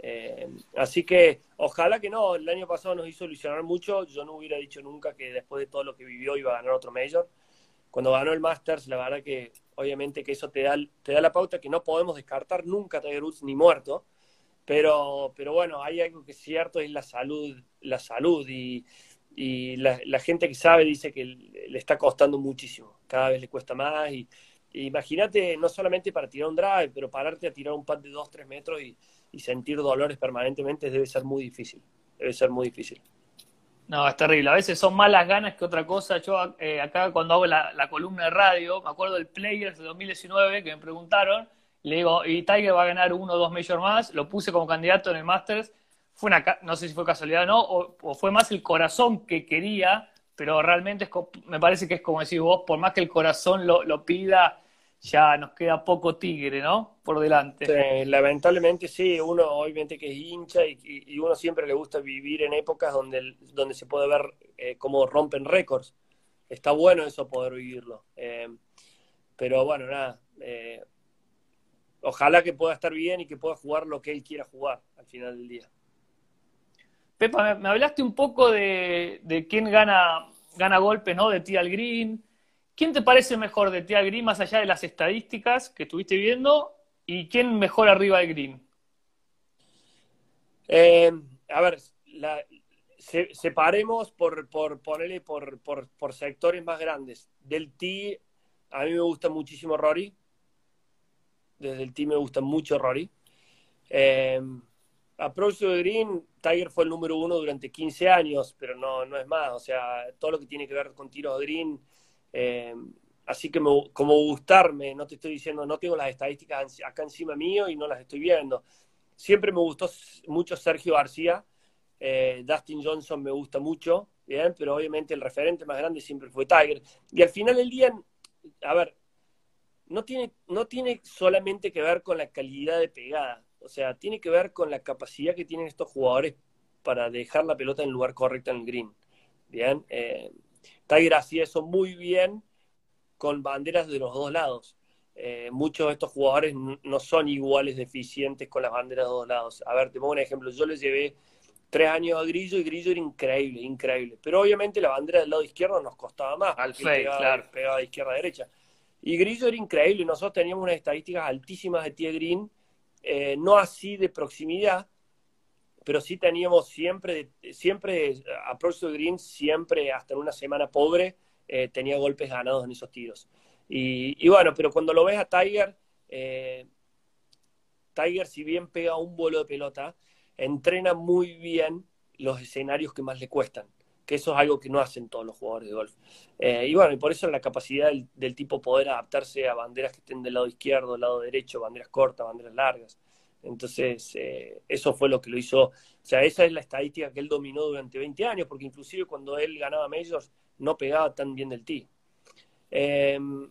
C: Eh, así que ojalá que no, el año pasado nos hizo ilusionar mucho, yo no hubiera dicho nunca que después de todo lo que vivió iba a ganar otro Major. Cuando ganó el Masters, la verdad que obviamente que eso te da, te da la pauta que no podemos descartar nunca Tiger Woods ni muerto, pero, pero bueno, hay algo que es cierto, es la salud, la salud y, y la, gente que sabe dice que le está costando muchísimo, cada vez le cuesta más y, imagínate no solamente para tirar un drive, pero pararte a tirar un pad de 2, 3 metros y sentir dolores permanentemente debe ser muy difícil, debe ser muy difícil.
B: No, es terrible. A veces son malas ganas que otra cosa. Yo eh, acá cuando hago la, la, columna de radio, me acuerdo del Players de 2019 que me preguntaron le digo, y Tiger va a ganar uno o dos Major más, lo puse como candidato en el Masters, fue una, no sé si fue casualidad o no, o, fue más el corazón que quería, pero realmente es, me parece que es como decís vos, por más que el corazón lo, lo pida, ya nos queda poco tigre, ¿no? Por delante.
C: lamentablemente sí, uno obviamente que es hincha y, uno siempre le gusta vivir en épocas donde, donde se puede ver eh, cómo rompen récords. Está bueno eso poder vivirlo. Eh, pero bueno, nada. Eh, ojalá que pueda estar bien y que pueda jugar lo que él quiera jugar al final del día.
B: Pepa, me, hablaste un poco de, de quién gana, gana golpes, ¿no? De Tial Green ¿Quién te parece mejor de Tia Green más allá de las estadísticas que estuviste viendo? ¿Y quién mejor arriba de Green?
C: Eh, a ver, separemos por, por ponerle por, por, sectores más grandes. Del T, a mí me gusta muchísimo Rory. Desde el T me gusta mucho Rory. Eh, approach de Green, Tiger fue el número uno durante 15 años, pero no, no es más. O sea, todo lo que tiene que ver con tiros de Green eh, así que como gustarme, no te estoy diciendo, no tengo las estadísticas acá encima mío y no las estoy viendo. Siempre me gustó mucho Sergio García, eh, Dustin Johnson me gusta mucho, bien, pero obviamente el referente más grande siempre fue Tiger. Y al final del día, a ver, no tiene, no tiene solamente que ver con la calidad de pegada, o sea, tiene que ver con la capacidad que tienen estos jugadores para dejar la pelota en el lugar correcto en el green. Bien, eh, Tiger hacía eso muy bien con banderas de los dos lados. Eh, muchos de estos jugadores no son iguales deficientes con las banderas de los dos lados. A ver, te pongo un ejemplo. Yo les llevé tres años a Grillo y Grillo era increíble, increíble. Pero obviamente la bandera del lado izquierdo nos costaba más.
B: Al fe, claro.
C: Pegaba de izquierda a derecha. Y Grillo era increíble. Nosotros teníamos unas estadísticas altísimas de Tie Green, eh, no así de proximidad, pero sí teníamos siempre, siempre, a de Green, siempre, hasta en una semana pobre, eh, tenía golpes ganados en esos tiros. Y, bueno, pero cuando lo ves a Tiger, eh, Tiger, si bien pega un vuelo de pelota, entrena muy bien los escenarios que más le cuestan, que eso es algo que no hacen todos los jugadores de golf. Eh, y bueno, y por eso la capacidad del, tipo poder adaptarse a banderas que estén del lado izquierdo, del lado derecho, banderas cortas, banderas largas. Entonces, eh, eso fue lo que lo hizo, o sea, esa es la estadística que él dominó durante 20 años, porque inclusive cuando él ganaba Majors no pegaba tan bien del tee. Em,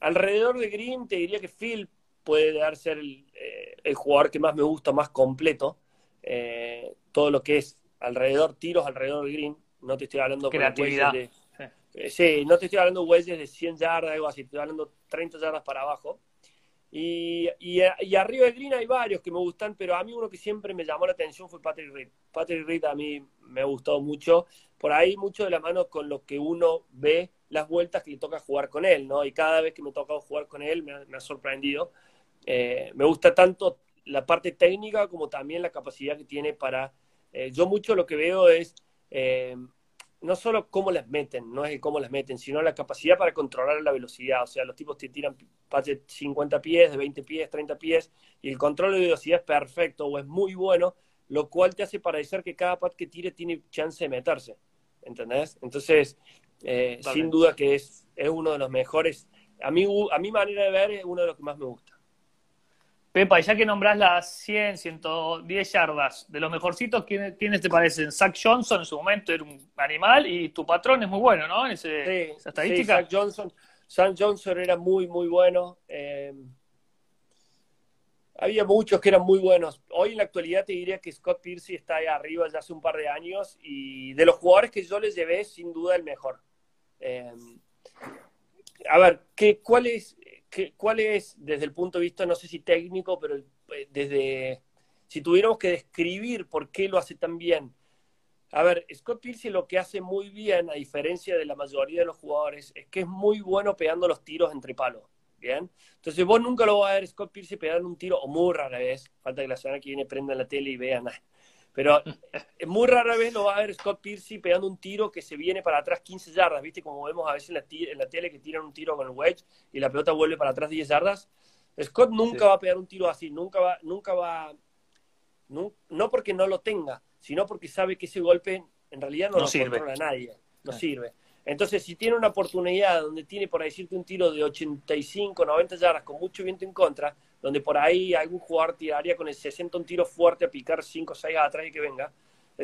C: alrededor de Green te diría que Phil puede dar ser eh, el, jugador que más me gusta, más completo. Eh, todo lo que es alrededor, tiros alrededor de Green, no te estoy hablando
B: Creatividad.
C: de... sí, no te estoy hablando de de 100 yardas, algo así, estoy hablando 30 yardas para abajo. Y, y, arriba de Green hay varios que me gustan, pero a mí uno que siempre me llamó la atención fue Patrick Reed. Patrick Reed a mí me ha gustado mucho, por ahí mucho de la mano con lo que uno ve las vueltas que le toca jugar con él, ¿no? Y cada vez que me ha tocado jugar con él me ha, sorprendido. Eh, me gusta tanto la parte técnica como también la capacidad que tiene para... Eh, yo mucho lo que veo es... Eh, no solo cómo las meten, no es cómo las meten, sino la capacidad para controlar la velocidad. O sea, los tipos te tiran pases de 50 pies, de 20 pies, 30 pies, y el control de velocidad es perfecto o es muy bueno, lo cual te hace parecer que cada pad que tire tiene chance de meterse. ¿Entendés? Entonces, eh, sin duda que es, es uno de los mejores. A mí, a mi manera de ver, es uno de los que más me gusta.
B: Pepa, ya que nombrás las 100, 110 yardas, de los mejorcitos, ¿quiénes, te parecen? Zach Johnson en su momento era un animal y tu patrón es muy bueno, ¿no? En ese, esa estadística.
C: Sí, Zach Johnson, Zach Johnson era muy, muy bueno. Eh, había muchos que eran muy buenos. Hoy en la actualidad te diría que Scott Piercy está ahí arriba ya hace un par de años y de los jugadores que yo les llevé, sin duda el mejor. Eh, a ver, ¿qué, ¿cuál es ¿cuál es, desde el punto de vista, no sé si técnico, pero eh, desde, si tuviéramos que describir por qué lo hace tan bien? A ver, Scott Pierce lo que hace muy bien, a diferencia de la mayoría de los jugadores, es que es muy bueno pegando los tiros entre palos. ¿Bien? Entonces vos nunca lo vas a ver Scott Pierce pegando un tiro, o muy rara vez, falta que la semana que viene prendan la tele y vean, pero muy rara vez lo va a ver Scott Piercy pegando un tiro que se viene para atrás 15 yardas, ¿viste? Como vemos a veces en la, en la tele que tiran un tiro con el wedge y la pelota vuelve para atrás 10 yardas. Scott nunca va a pegar un tiro así, nunca va, nunca va, no, porque no lo tenga, sino porque sabe que ese golpe en realidad no, lo controla a nadie, no sirve. Entonces, si tiene una oportunidad donde tiene, por decirte, un tiro de 85, 90 yardas con mucho viento en contra, donde por ahí algún jugador tiraría con el 60 un tiro fuerte a picar 5 o 6 atrás y que venga,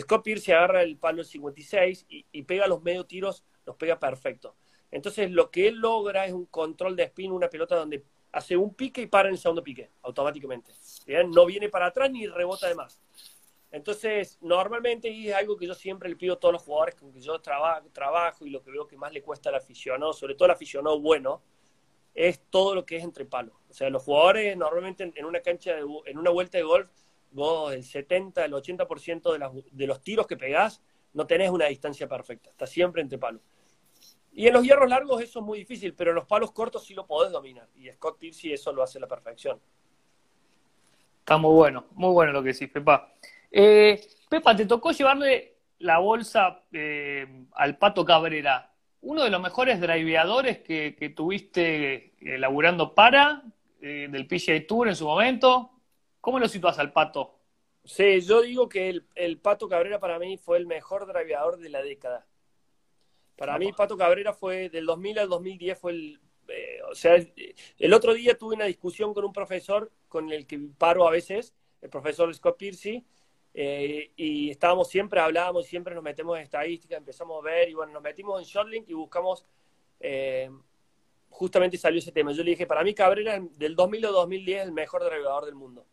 C: Scott Pierce agarra el palo del 56 y, y pega los medio tiros, los pega perfecto. Entonces, lo que él logra es un control de spin, una pelota donde hace un pique y para en el segundo pique, automáticamente. ¿Bien? No viene para atrás ni rebota de más. Entonces, normalmente, y es algo que yo siempre le pido a todos los jugadores con que yo trabajo, trabajo y lo que veo que más le cuesta al aficionado, sobre todo al aficionado bueno, es todo lo que es entre palos. O sea, los jugadores normalmente en una cancha, en una vuelta de golf, vos el 70, el 80% de, de los tiros que pegás no tenés una distancia perfecta, está siempre entre palos. Y en los hierros largos eso es muy difícil, pero en los palos cortos sí lo podés dominar. Y Scott Piercy eso lo hace a la perfección.
B: Está muy bueno, muy bueno lo que decís, Pepa. Eh, Pepa, te tocó llevarle la bolsa eh, al Pato Cabrera, uno de los mejores driveadores que, tuviste elaborando para eh, del PGA Tour en su momento. ¿Cómo lo situas al Pato?
C: Sí, yo digo que el, el Pato Cabrera para mí fue el mejor driveador de la década. Para mí, Pato Cabrera fue del 2000 al 2010, fue el. Eh, o sea, el otro día tuve una discusión con un profesor con el que paro a veces, el profesor Scott Piercy, eh, y estábamos siempre, hablábamos, siempre nos metemos en estadística, empezamos a ver, y bueno, nos metimos en Shotlink y buscamos. Eh, justamente salió ese tema. Yo le dije, para mí Cabrera del 2000 al 2010 es el mejor navegador del mundo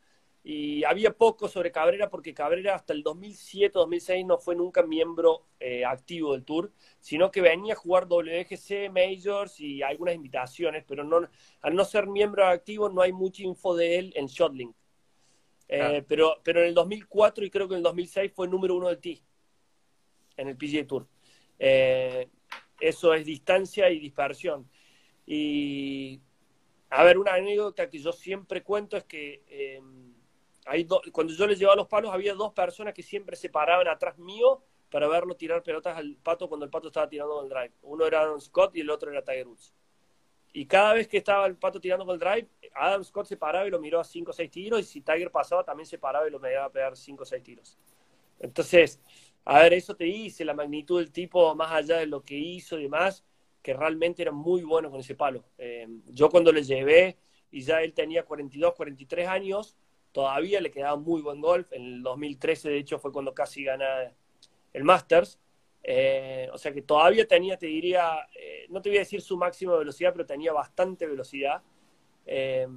C: y había poco sobre Cabrera porque Cabrera hasta el 2007-2006 no fue nunca miembro eh, activo del Tour, sino que venía a jugar WGC, Majors y algunas invitaciones, pero no, al no ser miembro activo no hay mucha info de él en Shotlink. Eh, pero, pero en el 2004 y creo que en el 2006 fue número uno del T en el PGA Tour. Eh, eso es distancia y dispersión. Y, a ver, una anécdota que yo siempre cuento es que cuando yo les llevaba los palos, había dos personas que siempre se paraban atrás mío para verlo tirar pelotas al pato cuando el pato estaba tirando con el drive. Uno era Adam Scott y el otro era Tiger Woods. Y cada vez que estaba el pato tirando con el drive, Adam Scott se paraba y lo miró a 5 o 6 tiros, y si Tiger pasaba también se paraba y lo iba a pegar 5 o 6 tiros. Entonces, a ver, eso te dice la magnitud del tipo, más allá de lo que hizo y demás, que realmente era muy bueno con ese palo. Eh, yo cuando le llevé, y ya él tenía 42, 43 años, todavía le quedaba muy buen golf. En el 2013, de hecho, fue cuando casi gana el Masters. Eh, o sea que todavía tenía, te diría, eh, no te voy a decir su máxima velocidad, pero tenía bastante velocidad. Eh,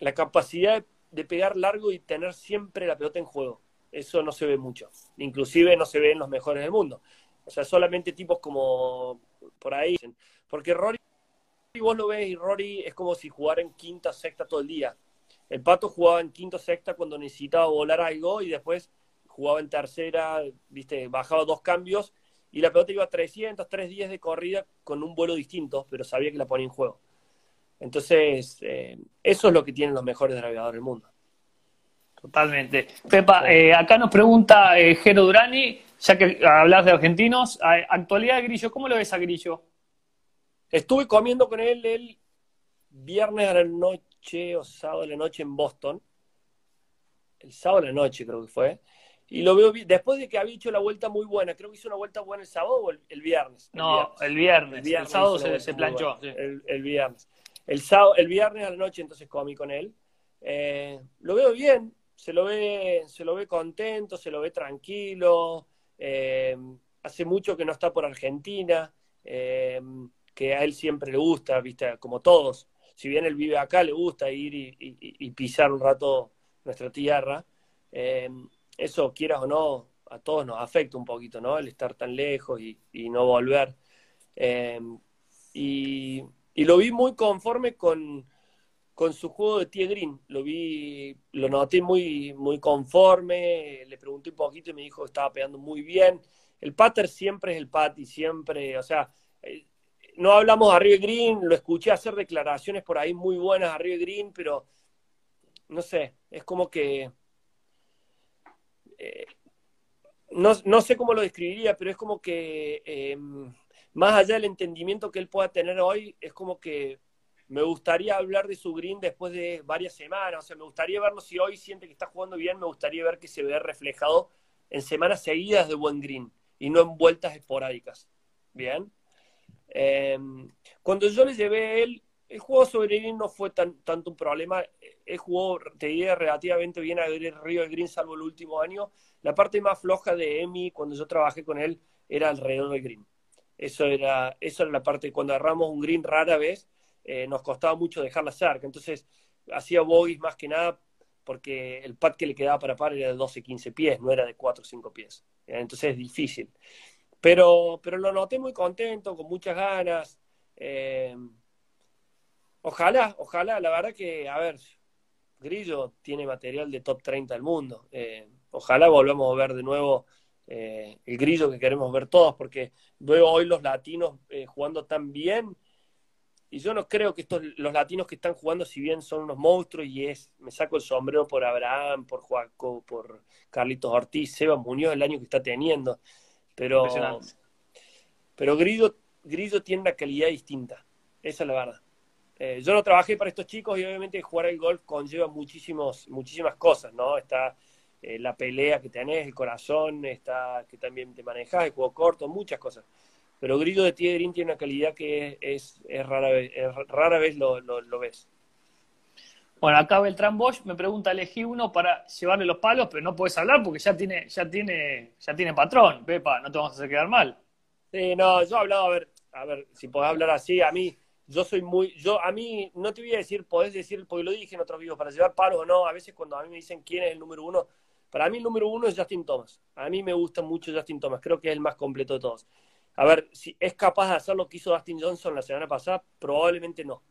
C: la capacidad de pegar largo y tener siempre la pelota en juego. Eso no se ve mucho. Inclusive no se ve en los mejores del mundo. O sea, solamente tipos como por ahí. Porque Rory, vos lo ves y Rory es como si jugara en quinta, sexta todo el día. El Pato jugaba en quinto sexta cuando necesitaba volar algo y después jugaba en tercera, viste, bajaba dos cambios y la pelota iba a 300, 310 de corrida con un vuelo distinto, pero sabía que la ponía en juego. Entonces, eh, eso es lo que tienen los mejores navegadores del mundo.
B: Totalmente. Pepa, eh, acá nos pregunta eh, Jero Durani, ya que hablas de argentinos, actualidad de Grillo, ¿cómo lo ves a Grillo?
C: Estuve comiendo con él el viernes a la noche o sábado de la noche en Boston. El sábado de la noche creo que fue. Y lo veo después de que había hecho la vuelta muy buena. Creo que hizo una vuelta buena el sábado o el, viernes.
B: no, el viernes. El, sábado se, planchó.
C: El, viernes. El, sábado, el viernes a la noche entonces comí con él. Eh, lo veo bien. Se lo ve, se lo ve contento, se lo ve tranquilo. Eh, hace mucho que no está por Argentina. Eh, que a él siempre le gusta, viste, como todos si bien él vive acá, le gusta ir y, pisar un rato nuestra tierra, eh, eso, quieras o no, a todos nos afecta un poquito, ¿no? El estar tan lejos y, no volver. Eh, y, lo vi muy conforme con, su juego de tee green. Lo vi, lo noté muy, muy conforme, le pregunté un poquito y me dijo que estaba pegando muy bien. El patter siempre es el pat y siempre, o sea, eh, no hablamos de Arriba Green, lo escuché hacer declaraciones por ahí muy buenas a Arriba Green, pero no sé, es como que... Eh, no, sé cómo lo describiría, pero es como que em, más allá del entendimiento que él pueda tener hoy, es como que me gustaría hablar de su green después de varias semanas. O sea, me gustaría verlo si hoy siente que está jugando bien, me gustaría ver que se ve reflejado en semanas seguidas de buen green y no en vueltas esporádicas. Bien. Em, cuando yo le llevé a él, el juego sobre Green no fue tan, tanto un problema. Él jugó, te diría, relativamente bien a Río de Green, salvo el último año. La parte más floja de Emi, cuando yo trabajé con él, era alrededor del Green. Eso era, eso era la parte, cuando agarramos un Green rara vez, eh, nos costaba mucho dejar la cerca. Entonces, hacía bogies más que nada porque el pad que le quedaba para par era de 12, 15 pies, no era de 4 o 5 pies. Entonces es difícil. Pero, pero lo noté muy contento, con muchas ganas. Eh, ojalá, ojalá, la verdad que, a ver, Grillo tiene material de top 30 del mundo. Eh, ojalá volvamos a ver de nuevo eh, el Grillo que queremos ver todos, porque veo hoy los latinos jugando tan bien y yo no creo que estos, los latinos que están jugando, si bien son unos monstruos, y es, me saco el sombrero por Abraham, por Joaco, por Carlitos Ortiz, Seba Muñoz, el año que está teniendo. Pero, pero Grillo, Grillo tiene una calidad distinta. Esa es la verdad. Eh, yo no trabajé para estos chicos y obviamente jugar el golf conlleva muchísimos, muchísimas cosas, ¿no? Está eh, la pelea que tenés, el corazón, está que también te manejas, el juego corto, muchas cosas pero Grillo de Tigrín tiene una calidad que es, es rara vez, rara vez lo, lo, ves.
B: Bueno, acá Beltrán Bosch me pregunta, elegí uno para llevarle los palos, pero no puedes hablar porque ya tiene, ya tiene, ya tiene patrón, Pepa, no te vamos a hacer quedar mal.
C: Sí, no, yo he hablado, a ver, a ver, si podés hablar así, a mí, yo soy muy, yo, a mí, no te voy a decir, podés decir, porque lo dije en otros videos, para llevar palos o no, a veces cuando a mí me dicen quién es el número uno, para mí el número uno es Justin Thomas. A mí me gusta mucho Justin Thomas, creo que es el más completo de todos. A ver, si es capaz de hacer lo que hizo Dustin Johnson la semana pasada, probablemente no.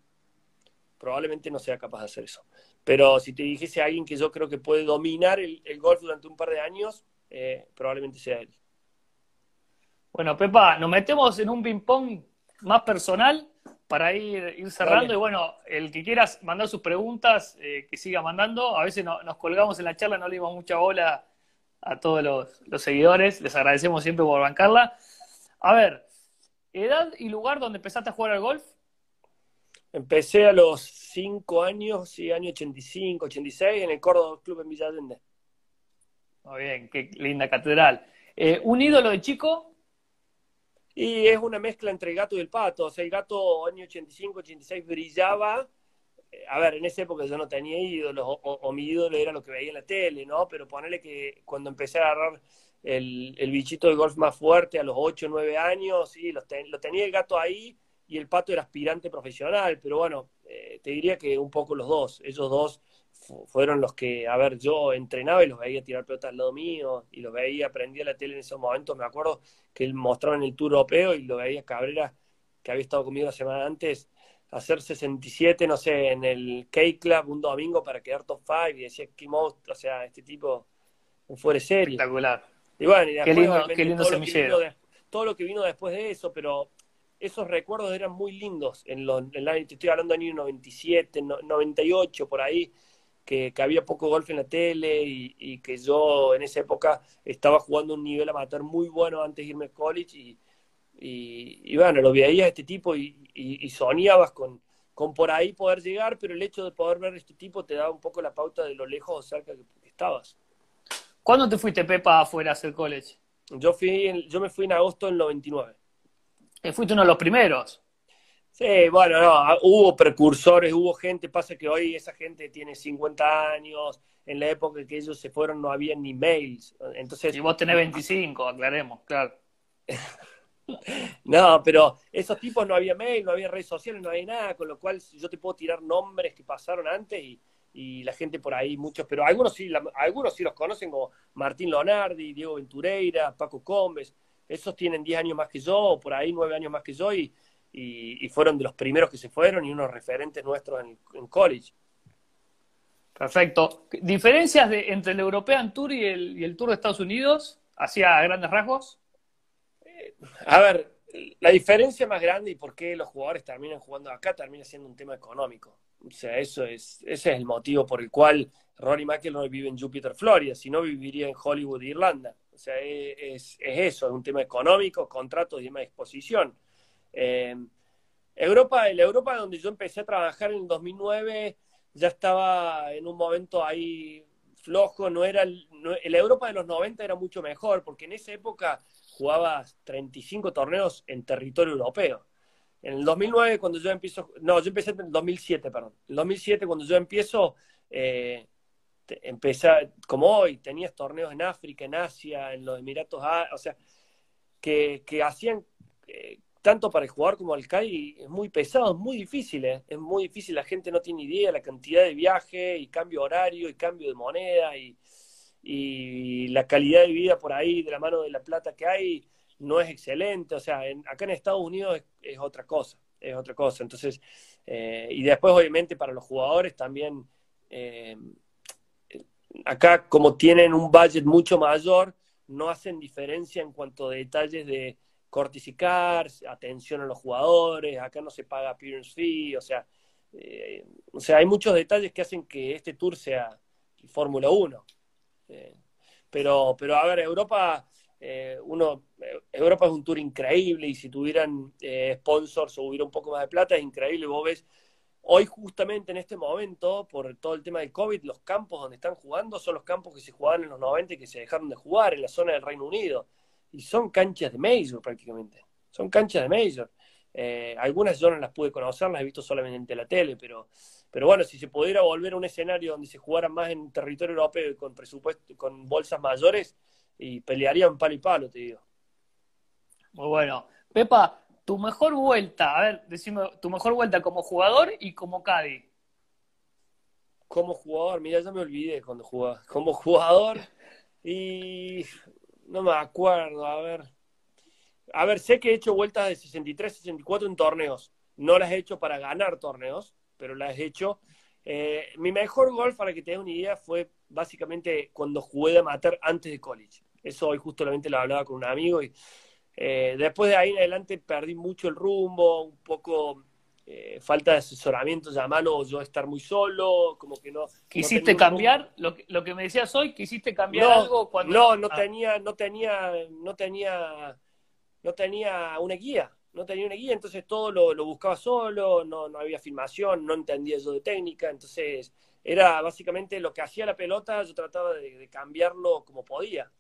C: Probablemente no sea capaz de hacer eso. Pero si te dijese a alguien que yo creo que puede dominar el, golf durante un par de años, eh, probablemente sea él.
B: Bueno, Pepa, nos metemos en un ping-pong más personal para ir, ir cerrando. Y bueno, el que quieras mandar sus preguntas, eh, que siga mandando. A veces nos colgamos en la charla, no le dimos mucha bola a todos los, los seguidores. Les agradecemos siempre por bancarla. A ver, edad y lugar donde empezaste a jugar al golf.
C: Empecé a los 5 años, sí, año 85, 86, en el Córdoba Club en Villa Allende.
B: Muy bien, qué linda catedral. Eh, ¿Un ídolo de chico?
C: Y es una mezcla entre el gato y el pato. O sea, el gato año 85, 86 brillaba. Eh, a ver, en esa época yo no tenía ídolos, o, o, mi ídolo era lo que veía en la tele, ¿no? Pero ponerle que cuando empecé a agarrar el, el, bichito de golf más fuerte a los 8 o 9 años, y lo, tenía el gato ahí y el pato era aspirante profesional, pero bueno, eh, te diría que un poco los dos, ellos dos fueron los que, a ver, yo entrenaba y los veía tirar pelotas al lado mío, y los veía, aprendía la tele en esos momentos, me acuerdo que él mostraba en el Tour Europeo y lo veía Cabrera, que había estado conmigo la semana antes, hacer 67, no sé, en el K-Club un domingo para quedar top 5 y decía, qué monstruo, o sea, este tipo fuera serie.
B: Espectacular.
C: Y bueno, y qué lindo, qué lindo todo semillero. Lo todo lo que vino después de eso, pero esos recuerdos eran muy lindos. En, los, en la, te estoy hablando del año 97, 98, por ahí, que, que, había poco golf en la tele y, y, que yo en esa época estaba jugando un nivel amateur muy bueno antes de irme al college. Y, y, bueno, lo veías a este tipo y, soñabas con, con por ahí poder llegar, pero el hecho de poder ver a este tipo te daba un poco la pauta de lo lejos o cerca que estabas.
B: ¿Cuándo te fuiste, Pepa, afuera a hacer college?
C: Yo, fui yo me fui en agosto del 99.
B: Eh, ¿Fuiste uno de los primeros?
C: Sí, bueno, no, ah, hubo precursores, hubo gente, pasa que hoy esa gente tiene 50 años, en la época en que ellos se fueron no había ni mails, entonces...
B: Y vos tenés 25, aclaremos, claro.
C: no, pero esos tipos no había mail, no había redes sociales, no había nada, con lo cual yo te puedo tirar nombres que pasaron antes y, y la gente por ahí, muchos, pero algunos sí, algunos sí los conocen como Martín Leonardi, Diego Ventureira, Paco Combes, esos tienen 10 años más que yo, o por ahí 9 años más que yo, y, y, fueron de los primeros que se fueron y unos referentes nuestros en, college.
B: Perfecto. ¿Diferencias de, entre el European Tour y el, y el Tour de Estados Unidos, hacia grandes rasgos?
C: Eh, a ver, la diferencia más grande y por qué los jugadores terminan jugando acá termina siendo un tema económico. O sea, eso es, ese es el motivo por el cual Rory McIlroy vive en Jupiter, Florida, si no viviría en Hollywood, Irlanda. O sea, es, es eso, es un tema económico, contratos y de exposición. Eh, Europa, la Europa donde yo empecé a trabajar en el 2009 ya estaba en un momento ahí flojo, no era, la Europa de los 90 era mucho mejor, porque en esa época jugabas 35 torneos en territorio europeo. En el 2009, cuando yo empiezo, no, yo empecé en el 2007, perdón. En el 2007, cuando yo empiezo, eh, empecé, como hoy, tenías torneos en África, en Asia, en los Emiratos, o sea, que, que hacían, eh, tanto para el jugador como el CAI es muy pesado, es muy difícil, ¿eh? es muy difícil, la gente no tiene idea la cantidad de viaje y cambio horario y cambio de moneda y, la calidad de vida por ahí de la mano de la plata que hay no es excelente, o sea, acá en Estados Unidos es, otra cosa, es otra cosa, entonces, eh, y después obviamente para los jugadores también, eh, acá como tienen un budget mucho mayor, no hacen diferencia en cuanto a detalles de corticicar, atención a los jugadores, acá no se paga appearance fee, o sea, eh, o sea, hay muchos detalles que hacen que este tour sea Fórmula 1. Eh, pero, pero a ver, Europa, eh, uno, Europa es un tour increíble y si tuvieran sponsors o hubiera un poco más de plata, es increíble. Vos ves, hoy justamente en este momento, por todo el tema del COVID, los campos donde están jugando son los campos que se jugaban en los 90 y que se dejaron de jugar en la zona del Reino Unido y son canchas de Major prácticamente. Son canchas de Major. Eh, algunas yo no las pude conocer, las he visto solamente en la tele, pero, pero bueno, si se pudiera volver a un escenario donde se jugara más en territorio europeo y con presupuesto, con bolsas mayores, y pelearían palo y palo, te digo.
B: Muy bueno. Pepa, tu mejor vuelta, a ver, decime, tu mejor vuelta como jugador y como Cadi.
C: Como jugador, mira, ya me olvidé cuando jugaba. Como jugador, y no me acuerdo, a ver. A ver, sé que he hecho vueltas de 63, 64 en torneos. No las he hecho para ganar torneos, pero las he hecho. Eh, mi mejor golf, para que te des una idea, fue básicamente cuando jugué de amateur antes de college. Eso hoy justamente lo hablaba con un amigo y eh, después de ahí en adelante perdí mucho el rumbo, un poco eh, falta de asesoramiento, llamarlo o yo estar muy solo, como que no.
B: ¿Quisiste cambiar? Lo que, lo que me decías hoy, ¿quisiste cambiar algo cuando.?
C: No, no ah. tenía, no tenía, no tenía, no tenía una guía, no tenía una guía, entonces todo lo, buscaba solo, no, no había filmación, no entendía yo de técnica, entonces era básicamente lo que hacía la pelota, yo trataba de cambiarlo como podía.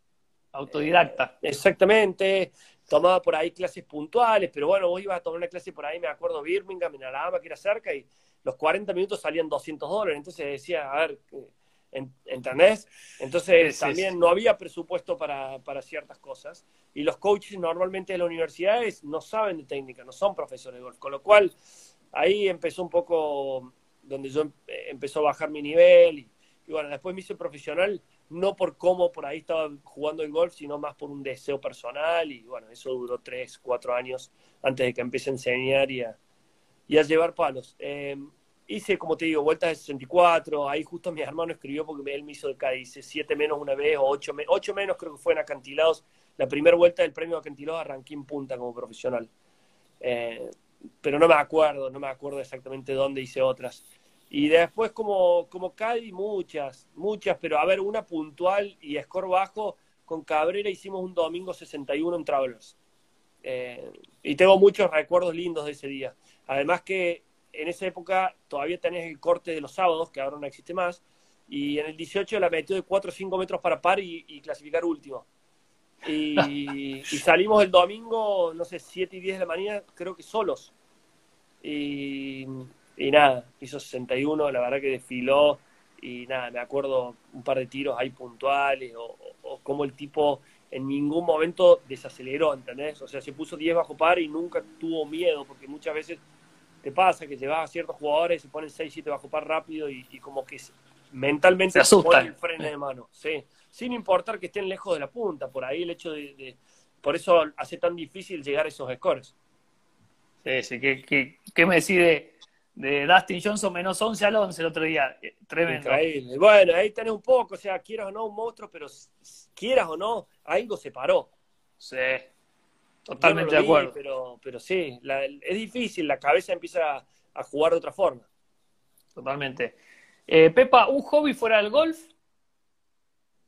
B: Autodidacta.
C: Eh, exactamente, tomaba por ahí clases puntuales, pero bueno, vos ibas a tomar una clase por ahí, me acuerdo, Birmingham, en Alabama, que era cerca, y los 40 minutos salían 200 dólares, entonces decía, a ver, ¿entendés? Entonces también no había presupuesto para, para ciertas cosas, y los coaches normalmente de las universidades no saben de técnica, no son profesores de golf, con lo cual ahí empezó un poco donde yo empezó a bajar mi nivel, y, y bueno, después me hice profesional no por cómo por ahí estaba jugando el golf, sino más por un deseo personal y bueno, eso duró tres, cuatro años antes de que empiece a enseñar y a, y a llevar palos. Em, hice, como te digo, vueltas de 64, ahí justo mi hermano escribió porque él me hizo de cada, hice siete menos una vez o ocho, ocho menos creo que fue en acantilados, la primera vuelta del premio de acantilados arranqué en punta como profesional. Eh, pero no me acuerdo, no me acuerdo exactamente dónde hice otras. Y después como, como Cadi, muchas, muchas, pero a ver, una puntual y score bajo, con Cabrera hicimos un domingo 61 en Travelers. Eh, y tengo muchos recuerdos lindos de ese día. Además que en esa época todavía tenés el corte de los sábados, que ahora no existe más, y en el 18 la metió de 4 o 5 metros para par y, clasificar último. Y, y, salimos el domingo, no sé, 7 y 10 de la mañana, creo que solos. Y y nada, hizo 61, la verdad que desfiló y nada, me acuerdo un par de tiros ahí puntuales o, o, como el tipo en ningún momento desaceleró, ¿entendés? O sea, se puso 10 bajo par y nunca tuvo miedo, porque muchas veces te pasa que llevas a ciertos jugadores, se ponen 6, 7 bajo par rápido y, como que mentalmente
B: se, ponen
C: el freno de mano, sí, sin importar que estén lejos de la punta, por ahí el hecho de, por eso hace tan difícil llegar a esos scores.
B: Sí, sí, ¿qué, me decide de Dustin Johnson menos 11 al 11 el otro día. Eh, tremendo.
C: Increíble. Bueno, ahí tenés un poco, o sea, quieras o no un monstruo, pero quieras o no, algo se paró.
B: Sí, totalmente de acuerdo.
C: pero, pero sí, es difícil, la cabeza empieza a, jugar de otra forma.
B: Totalmente. Eh, Pepa, ¿un hobby fuera del golf?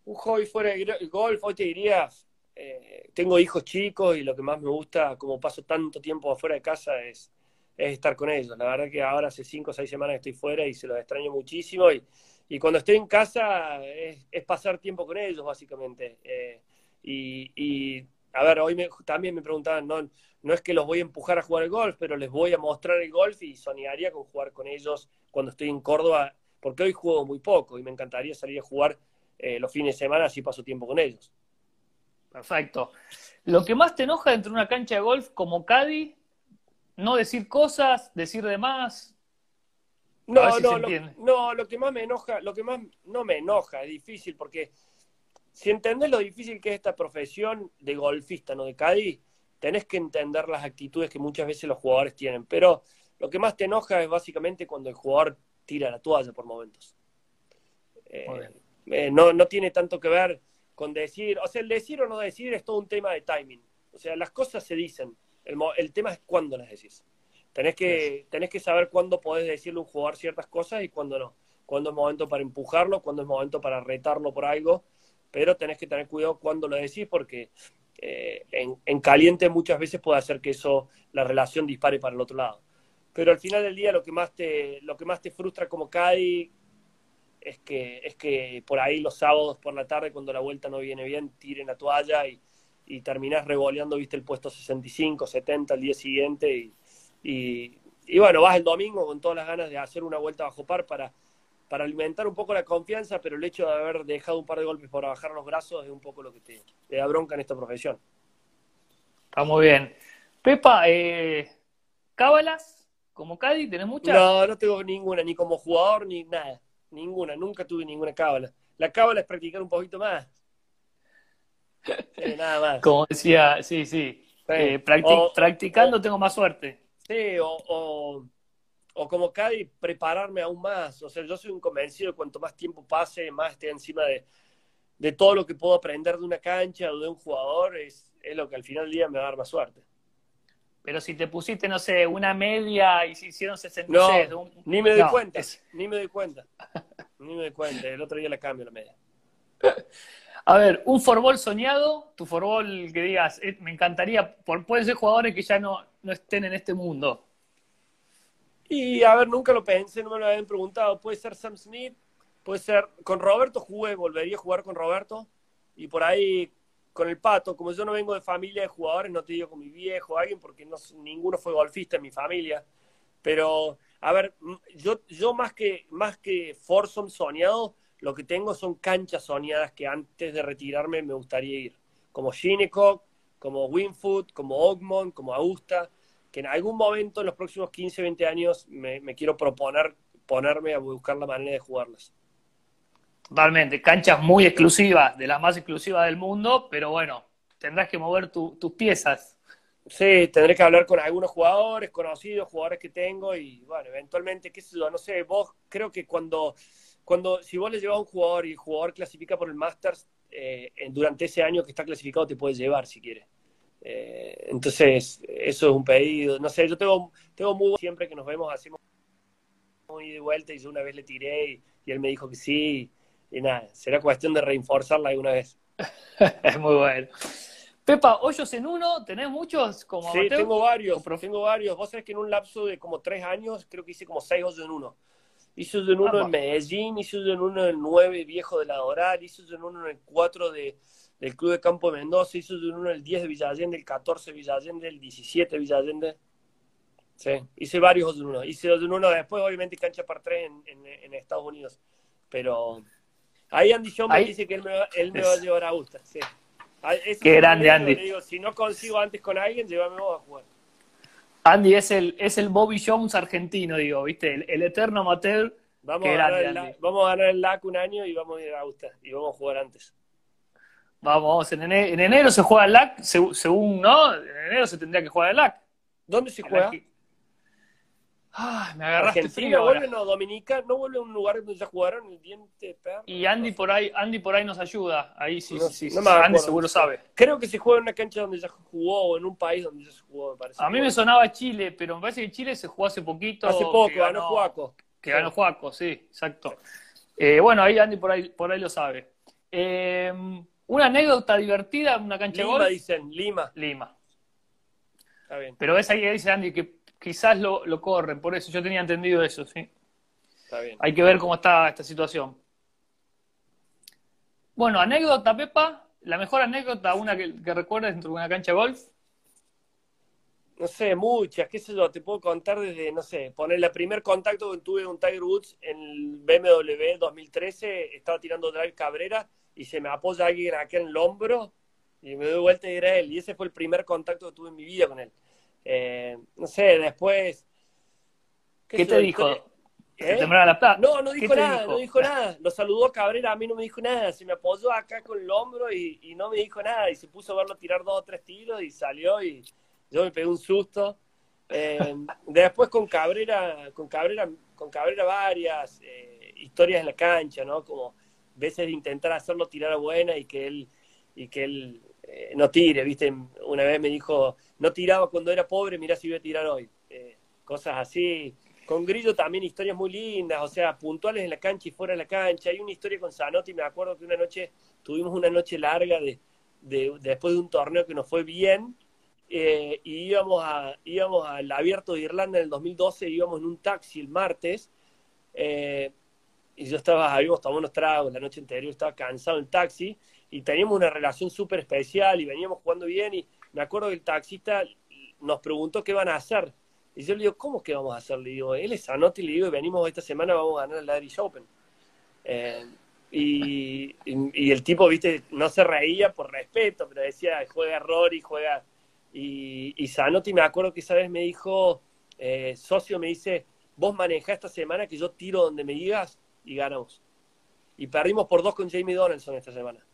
C: Un hobby fuera del golf, hoy te diría, eh, tengo hijos chicos y lo que más me gusta, como paso tanto tiempo afuera de casa, es es estar con ellos. La verdad que ahora hace cinco o seis semanas estoy fuera y se los extraño muchísimo. Y, y cuando estoy en casa es, pasar tiempo con ellos, básicamente. Eh, y, a ver, hoy también me preguntaban, no, no es que los voy a empujar a jugar el golf, pero les voy a mostrar el golf y soñaría con jugar con ellos cuando estoy en Córdoba, porque hoy juego muy poco y me encantaría salir a jugar eh, los fines de semana, así paso tiempo con ellos.
B: Perfecto. Lo que más te enoja dentro de una cancha de golf como Caddy no decir cosas, decir de más.
C: No, no, lo, no, lo que más me enoja, lo que más no me enoja, es difícil, porque si entendés lo difícil que es esta profesión de golfista, no de Cádiz, tenés que entender las actitudes que muchas veces los jugadores tienen. Pero lo que más te enoja es básicamente cuando el jugador tira la toalla por momentos. Eh, eh, no, no tiene tanto que ver con decir, o sea, el decir o no decir es todo un tema de timing. O sea, las cosas se dicen, el, el tema es cuándo las decís. Tenés que, tenés que saber cuándo podés decirle a un jugador ciertas cosas y cuándo no. Cuándo es momento para empujarlo, cuándo es momento para retarlo por algo, pero tenés que tener cuidado cuándo lo decís porque eh, en, en, caliente muchas veces puede hacer que eso, la relación dispare para el otro lado. Pero al final del día lo que más te, lo que más te frustra como Cádiz es que, es que por ahí los sábados por la tarde, cuando la vuelta no viene bien, tiren la toalla y, y terminás revoleando, viste, el puesto 65, 70 al día siguiente. Y, y, bueno, vas el domingo con todas las ganas de hacer una vuelta bajo par para, para alimentar un poco la confianza, pero el hecho de haber dejado un par de golpes para bajar los brazos es un poco lo que te, te da bronca en esta profesión.
B: Está muy bien. Pepa, eh, ¿cábalas como Cádiz? ¿Tenés muchas?
C: No, no tengo ninguna, ni como jugador, ni nada. Ninguna, nunca tuve ninguna cábala. La cábala es practicar un poquito más. Nada más.
B: Como decía, sí, sí. Eh, practicando tengo más suerte.
C: Sí, o, o, como Cádiz, prepararme aún más. O sea, yo soy un convencido cuanto más tiempo pase, más esté encima de, de todo lo que puedo aprender de una cancha o de un jugador, es, es lo que al final del día me va a dar más suerte.
B: Pero si te pusiste, no sé, una media y se hicieron 66.
C: No, ni me doy cuenta, ni me doy cuenta. ni me doy cuenta, el otro día la cambio la media.
B: A ver, un forbol soñado, tu forbol que digas, eh, me encantaría, por, pueden ser jugadores que ya no, no estén en este mundo.
C: Y a ver, nunca lo pensé, no me lo habían preguntado. Puede ser Sam Smith, puede ser. Con Roberto jugué, volvería a jugar con Roberto. Y por ahí con el pato, como yo no vengo de familia de jugadores, no te digo con mi viejo, alguien, porque no, ninguno fue golfista en mi familia. Pero, a ver, yo, yo más que, más que Forsom soñado, lo que tengo son canchas soñadas que antes de retirarme me gustaría ir. Como Shinnecock, como Winfoot, como Ogmont, como Augusta, que en algún momento en los próximos 15, 20 años me, me quiero proponer ponerme a buscar la manera de jugarlas.
B: Totalmente, canchas muy exclusivas, de las más exclusivas del mundo, pero bueno, tendrás que mover tus piezas.
C: Sí, tendré que hablar con algunos jugadores, conocidos, jugadores que tengo y bueno, eventualmente, qué sé yo, no sé, vos creo que cuando, cuando si vos le llevas a un jugador y el jugador clasifica por el Masters, eh, durante ese año que está clasificado te puedes llevar si quieres. Eh, entonces, eso es un pedido. No sé, yo tengo, tengo muy siempre que nos vemos, hacemos muy de vuelta y yo una vez le tiré y, y él me dijo que sí y nada, será cuestión de reforzarla alguna vez.
B: es muy bueno. Pepa, hoyos en uno, ¿tenés muchos como
C: Sí, tengo varios, pero tengo varios. Vos sabés que en un lapso de como tres años, creo que hice como seis hoyos en uno. Hice hoyo en uno en Medellín, hice hoyo en uno en el 9 Viejo de la Doral, hice hoyo en uno en el 4 de, del Club de Campo de Mendoza, hice hoyo en uno en el 10 de Villallende, el 14 de Villallende, el 17 de Villallende. Sí, hice varios hoyos en uno. Hice hoyo en uno después, obviamente, cancha par tres en, en, en Estados Unidos. Pero Ahí Andy John me dice que él me va, él me va a llevar a Augusta. Sí.
B: Ah, Qué grande, Andy.
C: digo, si no consigo antes con alguien, llévame vos a jugar.
B: Andy es el, es el Bobby Jones argentino, digo, ¿viste? El, eterno amateur.
C: Vamos, a grande, el, vamos a ganar el LAC un año y vamos a ir a Augusta. Y vamos a jugar antes.
B: Vamos, en enero, en enero se juega el LAC, según, ¿no? En enero se tendría que jugar el LAC.
C: ¿Dónde se juega?
B: Ah, me agarraste
C: Argentina vuelve, no, Dominica, no vuelve a un lugar donde ya jugaron el diente perro.
B: Y Andy por ahí, Andy por ahí nos ayuda. Ahí sí, sí, sí. Andy seguro sabe.
C: Creo que se juega en una cancha donde ya jugó o en un país donde ya se jugó, me parece.
B: A mí me sonaba Chile, pero me parece que Chile se jugó hace poquito.
C: Hace poco, ganó, Juaco.
B: Que ganó Juaco, sí, exacto. Eh, bueno, ahí Andy por ahí, por ahí lo sabe. Eh, una anécdota divertida una cancha
C: Lima,
B: de golf.
C: dicen, Lima.
B: Lima.
C: Está bien.
B: Pero ves ahí que dice Andy que quizás lo, lo corren, por eso yo tenía entendido eso, sí.
C: Está bien.
B: Hay que ver cómo está esta situación. Bueno, anécdota, Pepa, la mejor anécdota, una que, que recuerdes dentro de una cancha de golf.
C: No sé, muchas, qué sé yo, te puedo contar desde, no sé, poner el primer contacto que tuve con Tiger Woods en el BMW 2013, estaba tirando drive Cabrera y se me apoya alguien aquí en el hombro y me doy vuelta y era él. Y ese fue el primer contacto que tuve en mi vida con él. Eh, no sé, después...
B: ¿Qué, te dijo? ¿Eh? la
C: No, no dijo nada, no dijo nada. Lo saludó Cabrera, a mí no me dijo nada. Se me apoyó acá con el hombro y, no me dijo nada. Y se puso a verlo tirar dos o tres tiros y salió y yo me pegué un susto. Eh, después con Cabrera, con Cabrera, con Cabrera varias eh, historias en la cancha, ¿no? Como veces de intentar hacerlo tirar a buena y que él, y que él no tire, ¿viste? Una vez me dijo, no tiraba cuando era pobre, mirá si voy a tirar hoy. cosas así con Grillo también historias muy lindas, o sea, puntuales en la cancha y fuera de la cancha. Hay una historia con Zanotti, me acuerdo que una noche tuvimos una noche larga de, después de un torneo que nos fue bien, eh, y íbamos, a, íbamos al Abierto de Irlanda en el 2012, íbamos en un taxi el martes, eh, y yo estaba, habíamos tomado unos tragos la noche anterior, estaba cansado en el taxi, y teníamos una relación súper especial, y veníamos jugando bien, y me acuerdo que el taxista nos preguntó qué van a hacer y yo le digo, ¿cómo que vamos a hacer? Le digo, él es Anotti, le digo, venimos esta semana, vamos a ganar el Irish Open. Eh, y, el tipo, viste, no se reía por respeto, pero decía, juega Rory, juega... Y, y Zanotti me acuerdo que esa vez me dijo, eh, socio me dice, vos manejá esta semana que yo tiro donde me digas y ganamos. Y perdimos por dos con Jamie Donaldson esta semana.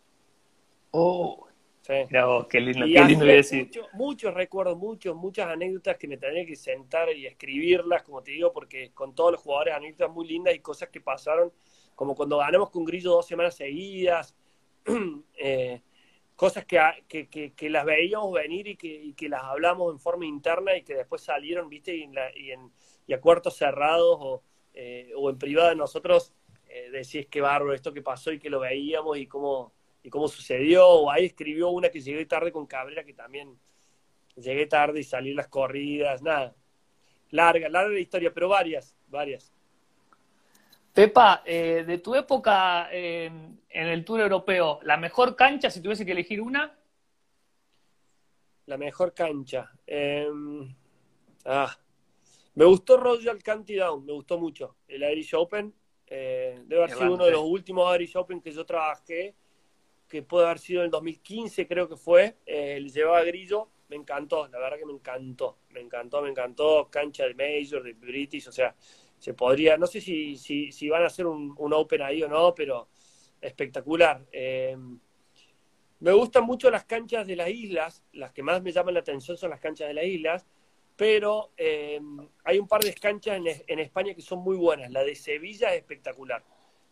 B: Oh, Sí. qué lindo, qué lindo decir.
C: muchos recuerdos, muchos, muchas anécdotas que me tenía que sentar y escribirlas, como te digo, porque con todos los jugadores anécdotas muy lindas y cosas que pasaron, como cuando ganamos con Grillo dos semanas seguidas, eh, cosas que, que, que, las veíamos venir y que, y que las hablamos en forma interna y que después salieron, viste, y, en, y, en y a cuartos cerrados o, eh, o en privado nosotros eh, decís que bárbaro esto que pasó y que lo veíamos y cómo y cómo sucedió. O ahí escribió una que llegué tarde con Cabrera, que también llegué tarde y salí las corridas, nada. Larga, larga la historia, pero varias, varias.
B: Pepa, eh, de tu época en el Tour Europeo, ¿la mejor cancha si tuviese que elegir una?
C: La mejor cancha. Em, ah, me gustó Royal County Down, me gustó mucho. El Irish Open. Eh, debe haber sido uno de los últimos Irish Open que yo trabajé que puede haber sido en el 2015, creo que fue, eh, le llevaba Grillo, me encantó, la verdad que me encantó, me encantó, me encantó, cancha de Major, de British, o sea, se podría, no sé si, si, si van a hacer un, Open ahí o no, pero espectacular. Eh, me gustan mucho las canchas de las islas, las que más me llaman la atención son las canchas de las islas, pero eh, hay un par de canchas en, en España que son muy buenas, la de Sevilla es espectacular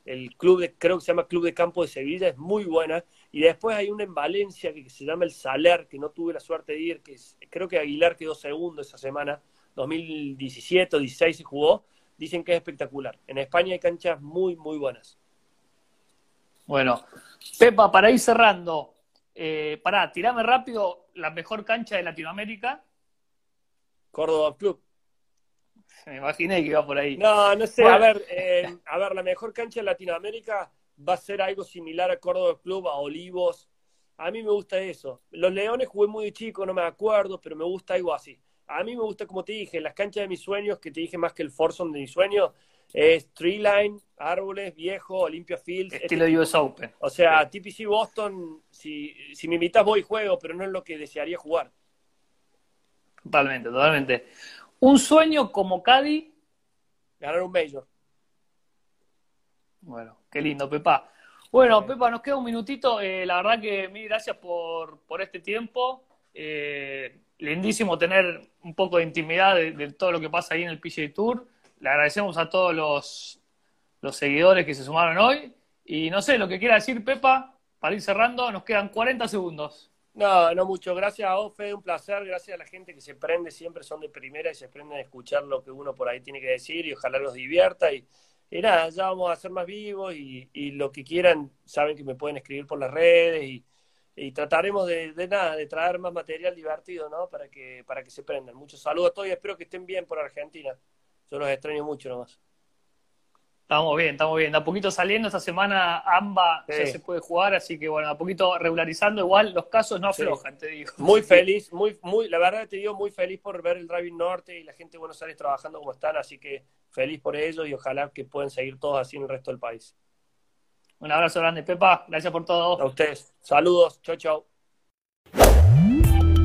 C: el club de, creo que se llama Club de Campo de Sevilla, es muy buena. Y después hay una en Valencia que se llama el Saler, que no tuve la suerte de ir, que creo que Aguilar quedó segundo esa semana, 2017 o 16 se jugó. Dicen que es espectacular. En España hay canchas muy, muy buenas.
B: Bueno, Pepa, para ir cerrando, eh, pará, tirame rápido la mejor cancha de Latinoamérica.
C: Córdoba Club.
B: Me imaginé que iba por ahí.
C: No, no sé. A ver, eh, a ver, la mejor cancha de Latinoamérica va a ser algo similar a Córdoba Club, a Olivos. A mí me gusta eso. Los Leones jugué muy chico, no me acuerdo, pero me gusta algo así. A mí me gusta, como te dije, las canchas de mis sueños, que te dije más que el Forson de mis sueños, es Tree Line, Árboles, Viejo, Olympia Fields.
B: Estilo este US Open.
C: O sea, TPC Boston, si, si me invitas voy y juego, pero no es lo que desearía jugar.
B: Totalmente, totalmente. Un sueño como Cadi.
C: Ganar un Major.
B: Bueno, qué lindo, Pepa. Bueno, Pepa, nos queda un minutito. Eh, la verdad que mil gracias por, por este tiempo. Eh, lindísimo tener un poco de intimidad de, todo lo que pasa ahí en el PGA Tour. Le agradecemos a todos los, los seguidores que se sumaron hoy. Y no sé, lo que quiera decir Pepa, para ir cerrando, nos quedan 40 segundos.
C: No, no mucho. Gracias a Ofe, un placer. Gracias a la gente que se prende, siempre son de primera y se prenden a escuchar lo que uno por ahí tiene que decir y ojalá los divierta. Y, nada, ya vamos a ser más vivos y, lo que quieran, saben que me pueden escribir por las redes y, trataremos de, nada, de traer más material divertido, ¿no? Para que, para que se prendan. Muchos saludos a todos y espero que estén bien por Argentina. Yo los extraño mucho nomás.
B: Estamos bien, estamos bien. a poquito saliendo esta semana, AMBA ya se puede jugar, así que bueno, a poquito regularizando, igual los casos no aflojan, te digo.
C: Muy feliz, muy, muy, la verdad te digo muy feliz por ver el Driving Norte y la gente de Buenos Aires trabajando como están, así que feliz por ello y ojalá que puedan seguir todos así en el resto del país.
B: Un abrazo grande, Pepa, gracias por todo.
C: A ustedes, saludos, chau chau.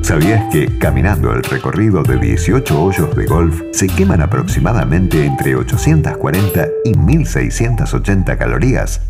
D: ¿Sabías que caminando el recorrido de 18 hoyos de golf se queman aproximadamente entre 840 y 1680 calorías?